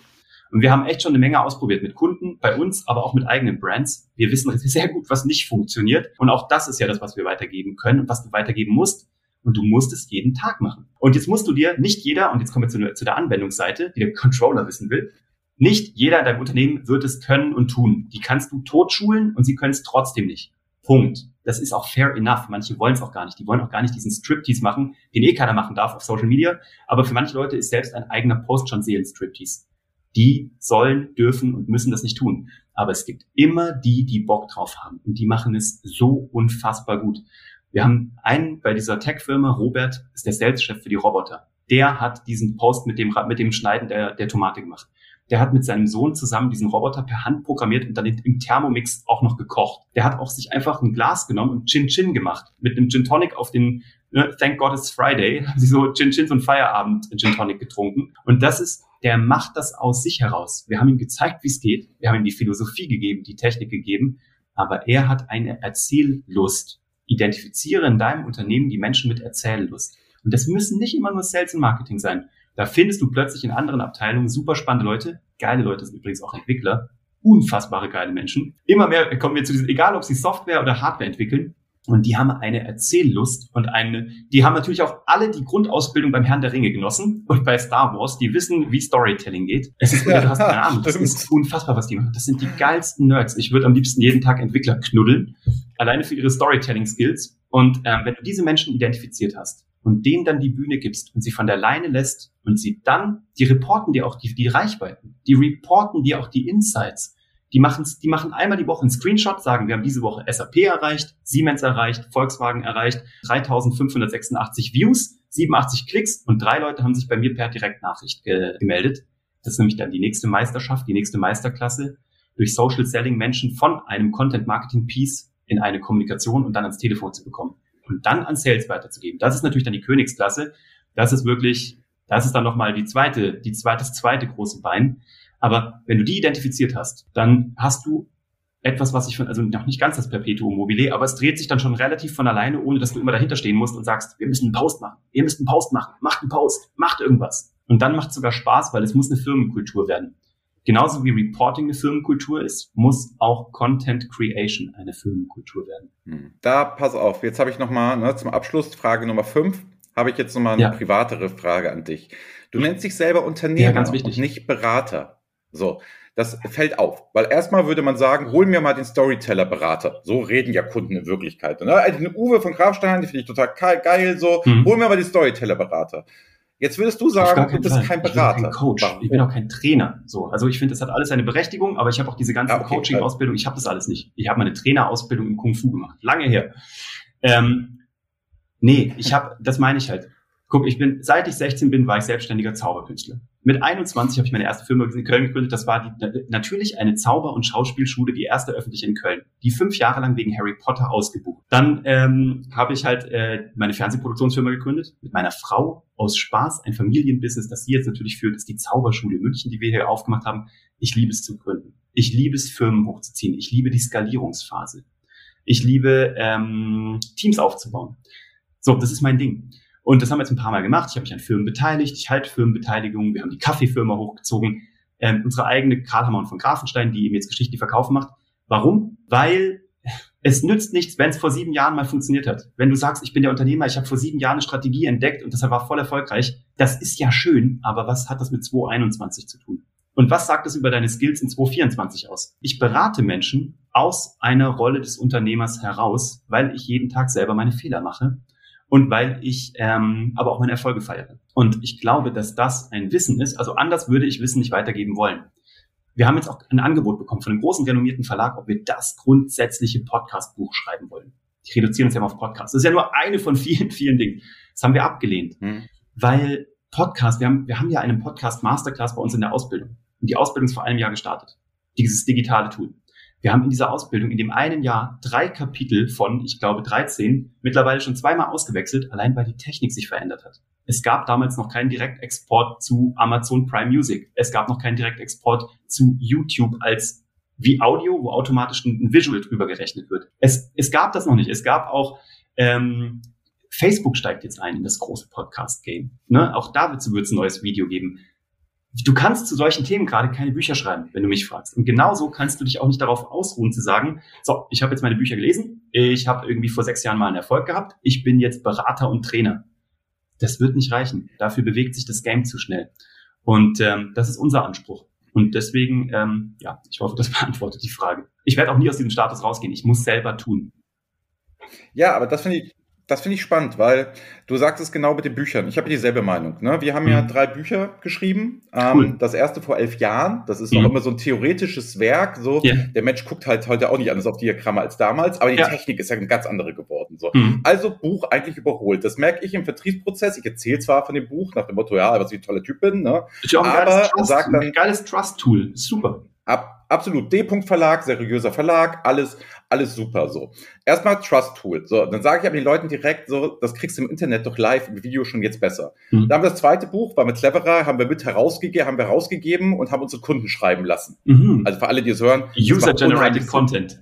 Und wir haben echt schon eine Menge ausprobiert mit Kunden, bei uns, aber auch mit eigenen Brands. Wir wissen (laughs) sehr gut, was nicht funktioniert. Und auch das ist ja das, was wir weitergeben können und was du weitergeben musst. Und du musst es jeden Tag machen. Und jetzt musst du dir, nicht jeder, und jetzt kommen wir zu, der Anwendungsseite, die der (laughs) Controller wissen will, nicht jeder in deinem Unternehmen wird es können und tun. Die kannst du totschulen und sie können es trotzdem nicht. Punkt. Das ist auch fair enough. Manche wollen es auch gar nicht. Die wollen auch gar nicht diesen Striptease machen, den eh keiner machen darf auf Social Media. Aber für manche Leute ist selbst ein eigener Post schon Seelenstriptease. Die sollen, dürfen und müssen das nicht tun. Aber es gibt immer die, die Bock drauf haben. Und die machen es so unfassbar gut. Wir haben einen bei dieser Tech-Firma, Robert, ist der Sales-Chef für die Roboter. Der hat diesen Post mit dem, mit dem Schneiden der, der Tomate gemacht der hat mit seinem Sohn zusammen diesen Roboter per Hand programmiert und dann im Thermomix auch noch gekocht. Der hat auch sich einfach ein Glas genommen und Chin Chin gemacht. Mit einem Gin Tonic auf den ne, Thank God it's Friday (laughs) haben sie so Chin Chin und Feierabend Gin Tonic getrunken. Und das ist, der macht das aus sich heraus. Wir haben ihm gezeigt, wie es geht. Wir haben ihm die Philosophie gegeben, die Technik gegeben. Aber er hat eine Erzähllust. Identifiziere in deinem Unternehmen die Menschen mit Erzähllust. Und das müssen nicht immer nur Sales und Marketing sein. Da findest du plötzlich in anderen Abteilungen super spannende Leute. Geile Leute sind übrigens auch Entwickler. Unfassbare geile Menschen. Immer mehr kommen wir zu diesem, egal ob sie Software oder Hardware entwickeln. Und die haben eine Erzähllust und eine, die haben natürlich auch alle die Grundausbildung beim Herrn der Ringe genossen und bei Star Wars, die wissen, wie Storytelling geht. Es ist, ja, du hast keine Ahnung, das ist unfassbar, was die machen. Das sind die geilsten Nerds. Ich würde am liebsten jeden Tag Entwickler knuddeln, alleine für ihre Storytelling-Skills. Und ähm, wenn du diese Menschen identifiziert hast, und denen dann die Bühne gibst und sie von der Leine lässt und sie dann, die reporten dir auch die, die Reichweiten, die reporten dir auch die Insights. Die machen, die machen einmal die Woche einen Screenshot, sagen, wir haben diese Woche SAP erreicht, Siemens erreicht, Volkswagen erreicht, 3586 Views, 87 Klicks und drei Leute haben sich bei mir per Direktnachricht ge gemeldet. Das ist nämlich dann die nächste Meisterschaft, die nächste Meisterklasse, durch Social Selling Menschen von einem Content Marketing Piece in eine Kommunikation und dann ans Telefon zu bekommen und dann an Sales weiterzugeben. Das ist natürlich dann die Königsklasse. Das ist wirklich, das ist dann nochmal die zweite, die zweite, das zweite große Bein. Aber wenn du die identifiziert hast, dann hast du etwas, was ich von, also noch nicht ganz das Perpetuum mobile, aber es dreht sich dann schon relativ von alleine, ohne dass du immer dahinter stehen musst und sagst, wir müssen einen Post machen, ihr müsst einen Post machen, macht einen Post, macht irgendwas. Und dann macht es sogar Spaß, weil es muss eine Firmenkultur werden. Genauso wie Reporting eine Firmenkultur ist, muss auch Content Creation eine Firmenkultur werden. Hm. Da pass auf, jetzt habe ich nochmal ne, zum Abschluss Frage Nummer 5, habe ich jetzt nochmal eine ja. privatere Frage an dich. Du nennst dich selber Unternehmer ja, und nicht Berater. So, das fällt auf, weil erstmal würde man sagen, hol mir mal den Storyteller-Berater. So reden ja Kunden in Wirklichkeit. Ne? Den Uwe von Grafstein, die finde ich total geil, so, hm. hol mir mal den Storyteller-Berater. Jetzt würdest du sagen, du bist Fall. kein Berater. Ich bin kein Coach. Warum? Ich bin auch kein Trainer. So, also ich finde, das hat alles seine Berechtigung, aber ich habe auch diese ganze ja, okay, Coaching-Ausbildung. Ich habe das alles nicht. Ich habe meine Trainerausbildung im Kung Fu gemacht, lange her. Ähm, nee, ich habe, das meine ich halt. Guck, ich bin, seit ich 16 bin, war ich selbstständiger Zauberkünstler. Mit 21 habe ich meine erste Firma in Köln gegründet. Das war die, natürlich eine Zauber- und Schauspielschule, die erste öffentliche in Köln, die fünf Jahre lang wegen Harry Potter ausgebucht. Dann ähm, habe ich halt äh, meine Fernsehproduktionsfirma gegründet mit meiner Frau aus Spaß, ein Familienbusiness, das sie jetzt natürlich führt, ist die Zauberschule München, die wir hier aufgemacht haben. Ich liebe es zu gründen. Ich liebe es, Firmen hochzuziehen. Ich liebe die Skalierungsphase. Ich liebe ähm, Teams aufzubauen. So, das ist mein Ding. Und das haben wir jetzt ein paar Mal gemacht. Ich habe mich an Firmen beteiligt, ich halte Firmenbeteiligung, wir haben die Kaffeefirma hochgezogen, ähm, unsere eigene Karl Hammer von Grafenstein, die eben jetzt Geschichte verkaufen macht. Warum? Weil es nützt nichts, wenn es vor sieben Jahren mal funktioniert hat. Wenn du sagst, ich bin der Unternehmer, ich habe vor sieben Jahren eine Strategie entdeckt und das war voll erfolgreich, das ist ja schön, aber was hat das mit 2021 zu tun? Und was sagt das über deine Skills in 2024 aus? Ich berate Menschen aus einer Rolle des Unternehmers heraus, weil ich jeden Tag selber meine Fehler mache und weil ich ähm, aber auch meine Erfolge feiere. Und ich glaube, dass das ein Wissen ist. Also anders würde ich Wissen nicht weitergeben wollen. Wir haben jetzt auch ein Angebot bekommen von einem großen renommierten Verlag, ob wir das grundsätzliche Podcast-Buch schreiben wollen. Ich reduziere uns ja mal auf Podcast. Das ist ja nur eine von vielen, (laughs) vielen Dingen. Das haben wir abgelehnt, hm. weil Podcast, wir haben, wir haben ja einen Podcast Masterclass bei uns in der Ausbildung. Und die Ausbildung ist vor einem Jahr gestartet. Dieses digitale Tool. Wir haben in dieser Ausbildung in dem einen Jahr drei Kapitel von, ich glaube, 13 mittlerweile schon zweimal ausgewechselt, allein weil die Technik sich verändert hat. Es gab damals noch keinen Direktexport zu Amazon Prime Music. Es gab noch keinen Direktexport zu YouTube als wie Audio, wo automatisch ein Visual drüber gerechnet wird. Es, es gab das noch nicht. Es gab auch ähm, Facebook steigt jetzt ein in das große Podcast-Game. Ne? Auch da wird es ein neues Video geben du kannst zu solchen Themen gerade keine Bücher schreiben, wenn du mich fragst. Und genauso kannst du dich auch nicht darauf ausruhen zu sagen, so, ich habe jetzt meine Bücher gelesen, ich habe irgendwie vor sechs Jahren mal einen Erfolg gehabt, ich bin jetzt Berater und Trainer. Das wird nicht reichen. Dafür bewegt sich das Game zu schnell. Und ähm, das ist unser Anspruch. Und deswegen, ähm, ja, ich hoffe, das (laughs) beantwortet die Frage. Ich werde auch nie aus diesem Status rausgehen. Ich muss selber tun. Ja, aber das finde ich, das finde ich spannend, weil du sagst es genau mit den Büchern. Ich habe dieselbe Meinung. Ne? Wir haben mhm. ja drei Bücher geschrieben. Ähm, cool. Das erste vor elf Jahren. Das ist mhm. noch immer so ein theoretisches Werk. So, yeah. der Mensch guckt halt heute auch nicht anders auf Diagramme als damals, aber die ja. Technik ist ja eine ganz andere geworden. So. Mhm. Also Buch eigentlich überholt. Das merke ich im Vertriebsprozess. Ich erzähle zwar von dem Buch nach dem Motto, ja, was ich ein toller Typ bin. Ne? Ist ja auch ein aber Trust, sagt dann, ein geiles Trust-Tool. Super. Ab, absolut. D-Punkt Verlag, seriöser Verlag, alles, alles super so. Erstmal Trust Tool. So, dann sage ich aber den Leuten direkt so, das kriegst du im Internet doch live im Video schon jetzt besser. Mhm. Dann haben wir das zweite Buch, war mit Cleverer, haben wir mit herausgegeben, haben wir rausgegeben und haben unsere Kunden schreiben lassen. Mhm. Also für alle, die es hören. User-generated Content.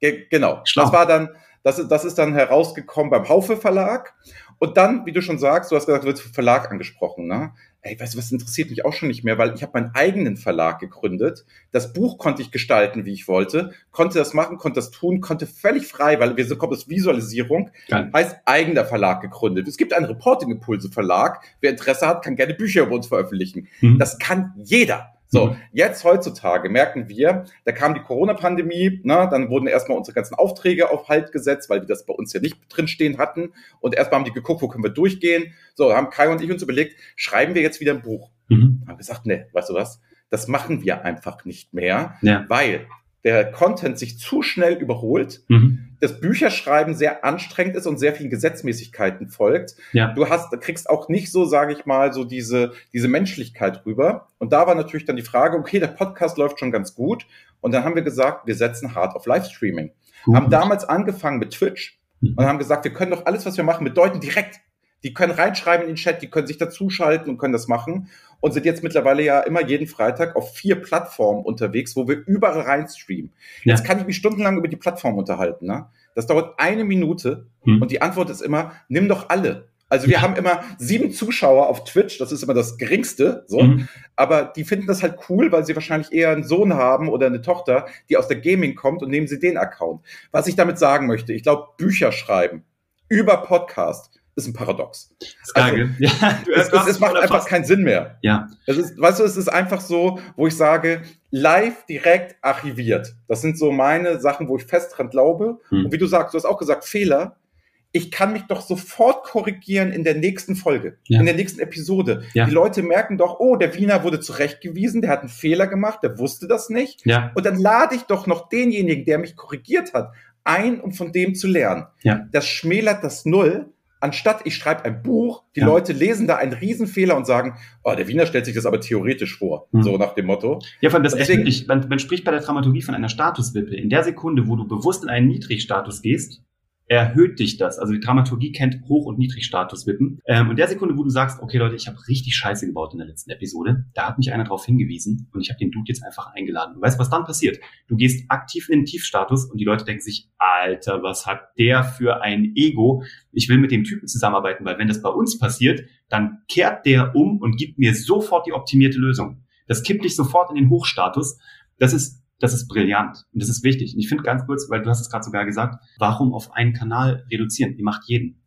Ge genau. Schlau. Das war dann, das, das ist dann herausgekommen beim Haufe Verlag. Und dann, wie du schon sagst, du hast gesagt, du wirst Verlag angesprochen, ne? Ey, weißt du, was interessiert mich auch schon nicht mehr, weil ich habe meinen eigenen Verlag gegründet. Das Buch konnte ich gestalten, wie ich wollte, konnte das machen, konnte das tun, konnte völlig frei, weil wir so kommt aus Visualisierung, Geil. heißt eigener Verlag gegründet. Es gibt einen Reporting Impulse Verlag. Wer Interesse hat, kann gerne Bücher über uns veröffentlichen. Mhm. Das kann jeder. So, mhm. jetzt heutzutage merken wir, da kam die Corona-Pandemie, ne, dann wurden erstmal unsere ganzen Aufträge auf Halt gesetzt, weil wir das bei uns ja nicht drinstehen hatten. Und erstmal haben die geguckt, wo können wir durchgehen. So, haben Kai und ich uns überlegt, schreiben wir jetzt wieder ein Buch? Mhm. Haben gesagt, ne, weißt du was? Das machen wir einfach nicht mehr, ja. weil der Content sich zu schnell überholt, mhm. das Bücherschreiben sehr anstrengend ist und sehr vielen Gesetzmäßigkeiten folgt. Ja. Du hast, kriegst auch nicht so, sage ich mal, so diese, diese Menschlichkeit rüber. Und da war natürlich dann die Frage, okay, der Podcast läuft schon ganz gut. Und dann haben wir gesagt, wir setzen hart auf Livestreaming. Gut. Haben damals angefangen mit Twitch mhm. und haben gesagt, wir können doch alles, was wir machen, bedeuten direkt die können reinschreiben in den Chat, die können sich dazuschalten und können das machen und sind jetzt mittlerweile ja immer jeden Freitag auf vier Plattformen unterwegs, wo wir überall rein streamen. Ja. Jetzt kann ich mich stundenlang über die Plattform unterhalten. Ne? Das dauert eine Minute hm. und die Antwort ist immer, nimm doch alle. Also wir ja. haben immer sieben Zuschauer auf Twitch, das ist immer das geringste, so. Mhm. Aber die finden das halt cool, weil sie wahrscheinlich eher einen Sohn haben oder eine Tochter, die aus der Gaming kommt und nehmen sie den Account. Was ich damit sagen möchte, ich glaube, Bücher schreiben über Podcast ist ein Paradox. Also, ja, es, es, es macht einfach keinen Sinn mehr. Ja. Es ist, weißt du, es ist einfach so, wo ich sage, live direkt archiviert. Das sind so meine Sachen, wo ich fest dran glaube. Hm. Und wie du sagst, du hast auch gesagt, Fehler. Ich kann mich doch sofort korrigieren in der nächsten Folge, ja. in der nächsten Episode. Ja. Die Leute merken doch, oh, der Wiener wurde zurechtgewiesen, der hat einen Fehler gemacht, der wusste das nicht. Ja. Und dann lade ich doch noch denjenigen, der mich korrigiert hat, ein, um von dem zu lernen. Ja. Das schmälert das Null anstatt ich schreibe ein Buch, die ja. Leute lesen da einen Riesenfehler und sagen, oh, der Wiener stellt sich das aber theoretisch vor, mhm. so nach dem Motto. Ja, allem das Deswegen, man, man spricht bei der Dramaturgie von einer Statuswippe. In der Sekunde, wo du bewusst in einen Niedrigstatus gehst, erhöht dich das. Also die Dramaturgie kennt Hoch- und Niedrigstatuswippen. Ähm, und der Sekunde, wo du sagst, okay Leute, ich habe richtig Scheiße gebaut in der letzten Episode, da hat mich einer darauf hingewiesen und ich habe den Dude jetzt einfach eingeladen. Und weißt du, was dann passiert? Du gehst aktiv in den Tiefstatus und die Leute denken sich, Alter, was hat der für ein Ego? Ich will mit dem Typen zusammenarbeiten, weil wenn das bei uns passiert, dann kehrt der um und gibt mir sofort die optimierte Lösung. Das kippt dich sofort in den Hochstatus. Das ist das ist brillant und das ist wichtig. Und ich finde ganz kurz, weil du hast es gerade sogar gesagt, warum auf einen Kanal reduzieren? Ihr macht jeden.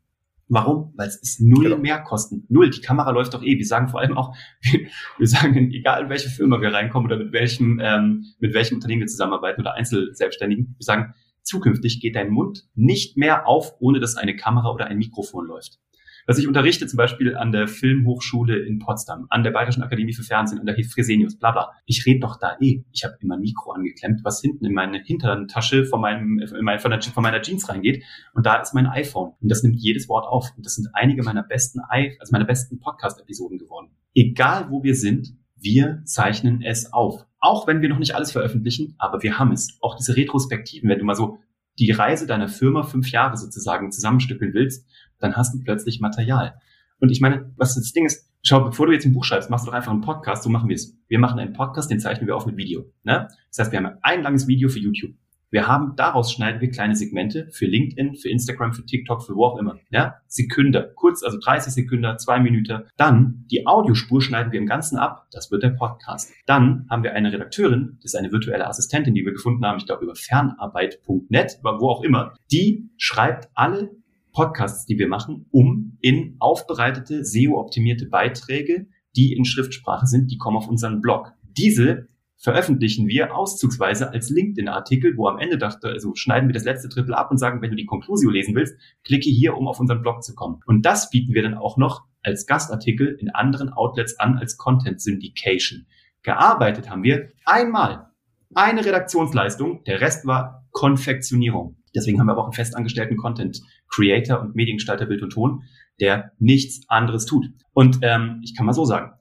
Warum? Weil es ist null genau. Mehrkosten. Null. Die Kamera läuft doch eh. Wir sagen vor allem auch, (laughs) wir, wir sagen, egal in welche Firma wir reinkommen oder mit welchem, ähm, mit welchem Unternehmen wir zusammenarbeiten oder Einzelselbstständigen, wir sagen, zukünftig geht dein Mund nicht mehr auf, ohne dass eine Kamera oder ein Mikrofon läuft. Was ich unterrichte zum Beispiel an der Filmhochschule in Potsdam, an der Bayerischen Akademie für Fernsehen, an der Fresenius, bla bla. Ich rede doch da eh. Ich habe immer ein Mikro angeklemmt, was hinten in meine hinteren Tasche von, meinem, von, meiner, von meiner Jeans reingeht. Und da ist mein iPhone. Und das nimmt jedes Wort auf. Und das sind einige meiner besten, also meiner besten Podcast-Episoden geworden. Egal wo wir sind, wir zeichnen es auf. Auch wenn wir noch nicht alles veröffentlichen, aber wir haben es. Auch diese Retrospektiven, wenn du mal so die Reise deiner Firma fünf Jahre sozusagen zusammenstückeln willst, dann hast du plötzlich Material. Und ich meine, was das Ding ist, schau, bevor du jetzt ein Buch schreibst, machst du doch einfach einen Podcast, so machen wir es. Wir machen einen Podcast, den zeichnen wir auf mit Video. Ne? Das heißt, wir haben ein langes Video für YouTube. Wir haben, daraus schneiden wir kleine Segmente für LinkedIn, für Instagram, für TikTok, für wo auch immer. Ja? Sekunde, kurz, also 30 Sekunden, zwei Minuten. Dann die Audiospur schneiden wir im Ganzen ab. Das wird der Podcast. Dann haben wir eine Redakteurin, das ist eine virtuelle Assistentin, die wir gefunden haben, ich glaube über fernarbeit.net, wo auch immer. Die schreibt alle Podcasts, die wir machen, um in aufbereitete, SEO-optimierte Beiträge, die in Schriftsprache sind, die kommen auf unseren Blog. Diese veröffentlichen wir auszugsweise als LinkedIn-Artikel, wo am Ende dachte, also schneiden wir das letzte Drittel ab und sagen, wenn du die Conclusio lesen willst, klicke hier, um auf unseren Blog zu kommen. Und das bieten wir dann auch noch als Gastartikel in anderen Outlets an als Content Syndication. Gearbeitet haben wir einmal eine Redaktionsleistung, der Rest war Konfektionierung. Deswegen haben wir aber auch einen festangestellten Content Creator und Mediengestalter Bild und Ton, der nichts anderes tut. Und ähm, ich kann mal so sagen,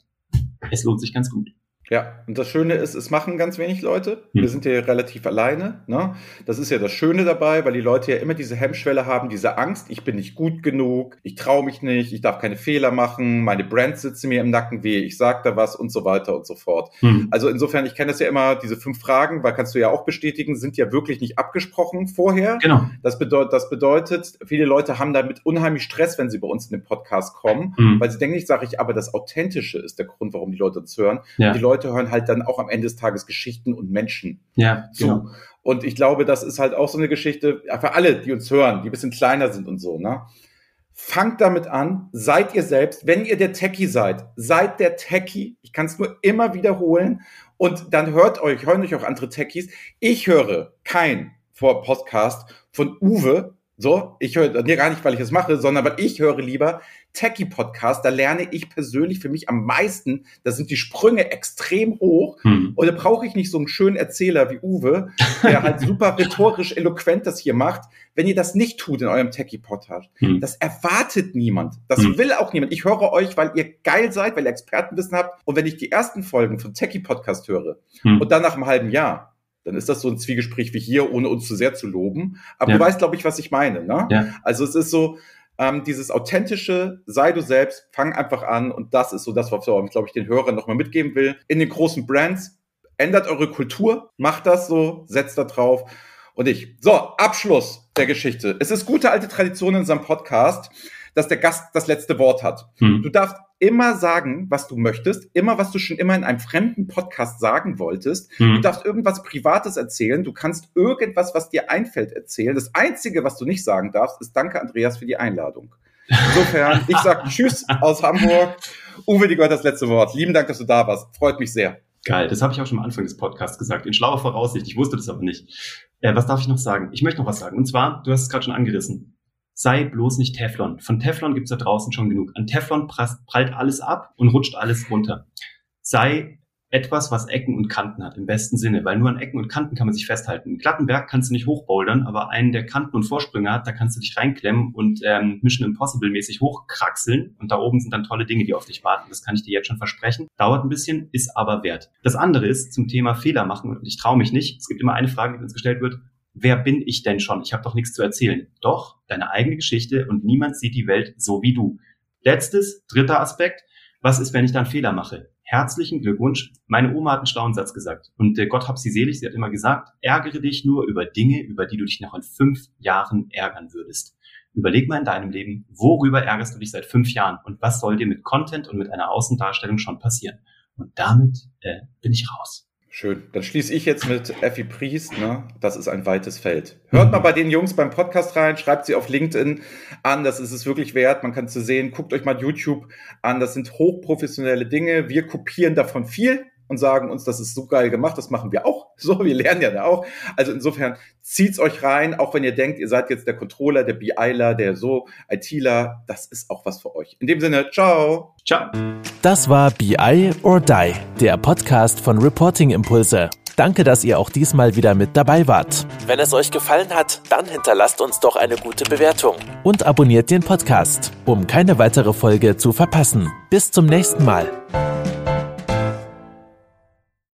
es lohnt sich ganz gut. Ja, und das Schöne ist, es machen ganz wenig Leute. Hm. Wir sind hier relativ alleine. Ne? Das ist ja das Schöne dabei, weil die Leute ja immer diese Hemmschwelle haben, diese Angst, ich bin nicht gut genug, ich traue mich nicht, ich darf keine Fehler machen, meine Brand sitzt mir im Nacken weh, ich sag da was und so weiter und so fort. Hm. Also insofern, ich kenne das ja immer, diese fünf Fragen, weil kannst du ja auch bestätigen, sind ja wirklich nicht abgesprochen vorher. Genau. Das, bedeut, das bedeutet, viele Leute haben damit unheimlich Stress, wenn sie bei uns in den Podcast kommen, hm. weil sie denken, ich sage ich, aber das Authentische ist der Grund, warum die Leute uns hören. Ja. die Leute Leute hören halt dann auch am Ende des Tages Geschichten und Menschen. Ja, so. Genau. Und ich glaube, das ist halt auch so eine Geschichte für alle, die uns hören, die ein bisschen kleiner sind und so, ne? Fangt damit an, seid ihr selbst. Wenn ihr der Techie seid, seid der Techie. Ich kann es nur immer wiederholen. Und dann hört euch, hören euch auch andere Techies. Ich höre kein Podcast von Uwe, so, ich höre nee, gar nicht, weil ich es mache, sondern weil ich höre lieber Techie-Podcast. Da lerne ich persönlich für mich am meisten. Da sind die Sprünge extrem hoch. Hm. Und da brauche ich nicht so einen schönen Erzähler wie Uwe, der halt (laughs) super rhetorisch eloquent das hier macht. Wenn ihr das nicht tut in eurem Techie-Podcast, hm. das erwartet niemand. Das hm. will auch niemand. Ich höre euch, weil ihr geil seid, weil ihr Expertenwissen habt. Und wenn ich die ersten Folgen von Techie-Podcast höre hm. und dann nach einem halben Jahr, dann ist das so ein Zwiegespräch wie hier, ohne uns zu sehr zu loben. Aber ja. du weißt, glaube ich, was ich meine. Ne? Ja. Also es ist so, ähm, dieses authentische, sei du selbst, fang einfach an. Und das ist so das, was ich, glaube ich, den Hörern nochmal mitgeben will. In den großen Brands, ändert eure Kultur, macht das so, setzt da drauf. Und ich. So, Abschluss der Geschichte. Es ist gute alte Tradition in unserem Podcast, dass der Gast das letzte Wort hat. Hm. Du darfst immer sagen, was du möchtest, immer, was du schon immer in einem fremden Podcast sagen wolltest. Hm. Du darfst irgendwas Privates erzählen, du kannst irgendwas, was dir einfällt, erzählen. Das Einzige, was du nicht sagen darfst, ist Danke, Andreas, für die Einladung. Insofern, ich sage (laughs) Tschüss aus Hamburg. Uwe, die gehört das letzte Wort. Lieben Dank, dass du da warst. Freut mich sehr. Geil, das habe ich auch schon am Anfang des Podcasts gesagt. In schlauer Voraussicht, ich wusste das aber nicht. Äh, was darf ich noch sagen? Ich möchte noch was sagen. Und zwar, du hast es gerade schon angerissen sei bloß nicht Teflon. Von Teflon gibt's da draußen schon genug. An Teflon prallt alles ab und rutscht alles runter. Sei etwas, was Ecken und Kanten hat, im besten Sinne, weil nur an Ecken und Kanten kann man sich festhalten. Einen glatten Berg kannst du nicht hochbouldern, aber einen, der Kanten und Vorsprünge hat, da kannst du dich reinklemmen und ähm, Mission Impossible mäßig hochkraxeln und da oben sind dann tolle Dinge, die auf dich warten. Das kann ich dir jetzt schon versprechen. Dauert ein bisschen, ist aber wert. Das andere ist zum Thema Fehler machen und ich traue mich nicht. Es gibt immer eine Frage, die uns gestellt wird, wer bin ich denn schon? Ich habe doch nichts zu erzählen. Doch, deine eigene Geschichte und niemand sieht die Welt so wie du. Letztes, dritter Aspekt, was ist, wenn ich da einen Fehler mache? Herzlichen Glückwunsch. Meine Oma hat einen schlauen Satz gesagt. Und äh, Gott hab sie selig, sie hat immer gesagt, ärgere dich nur über Dinge, über die du dich noch in fünf Jahren ärgern würdest. Überleg mal in deinem Leben, worüber ärgerst du dich seit fünf Jahren und was soll dir mit Content und mit einer Außendarstellung schon passieren? Und damit äh, bin ich raus. Schön. Dann schließe ich jetzt mit Effi Priest. Ne? Das ist ein weites Feld. Hört mal bei den Jungs beim Podcast rein, schreibt sie auf LinkedIn an. Das ist es wirklich wert. Man kann es sehen. Guckt euch mal YouTube an. Das sind hochprofessionelle Dinge. Wir kopieren davon viel und sagen uns, das ist so geil gemacht, das machen wir auch. (laughs) So, wir lernen ja da auch. Also insofern zieht's euch rein, auch wenn ihr denkt, ihr seid jetzt der Controller, der BIler, der so ITler, das ist auch was für euch. In dem Sinne, ciao. Ciao. Das war BI or Die, der Podcast von Reporting Impulse. Danke, dass ihr auch diesmal wieder mit dabei wart. Wenn es euch gefallen hat, dann hinterlasst uns doch eine gute Bewertung und abonniert den Podcast, um keine weitere Folge zu verpassen. Bis zum nächsten Mal.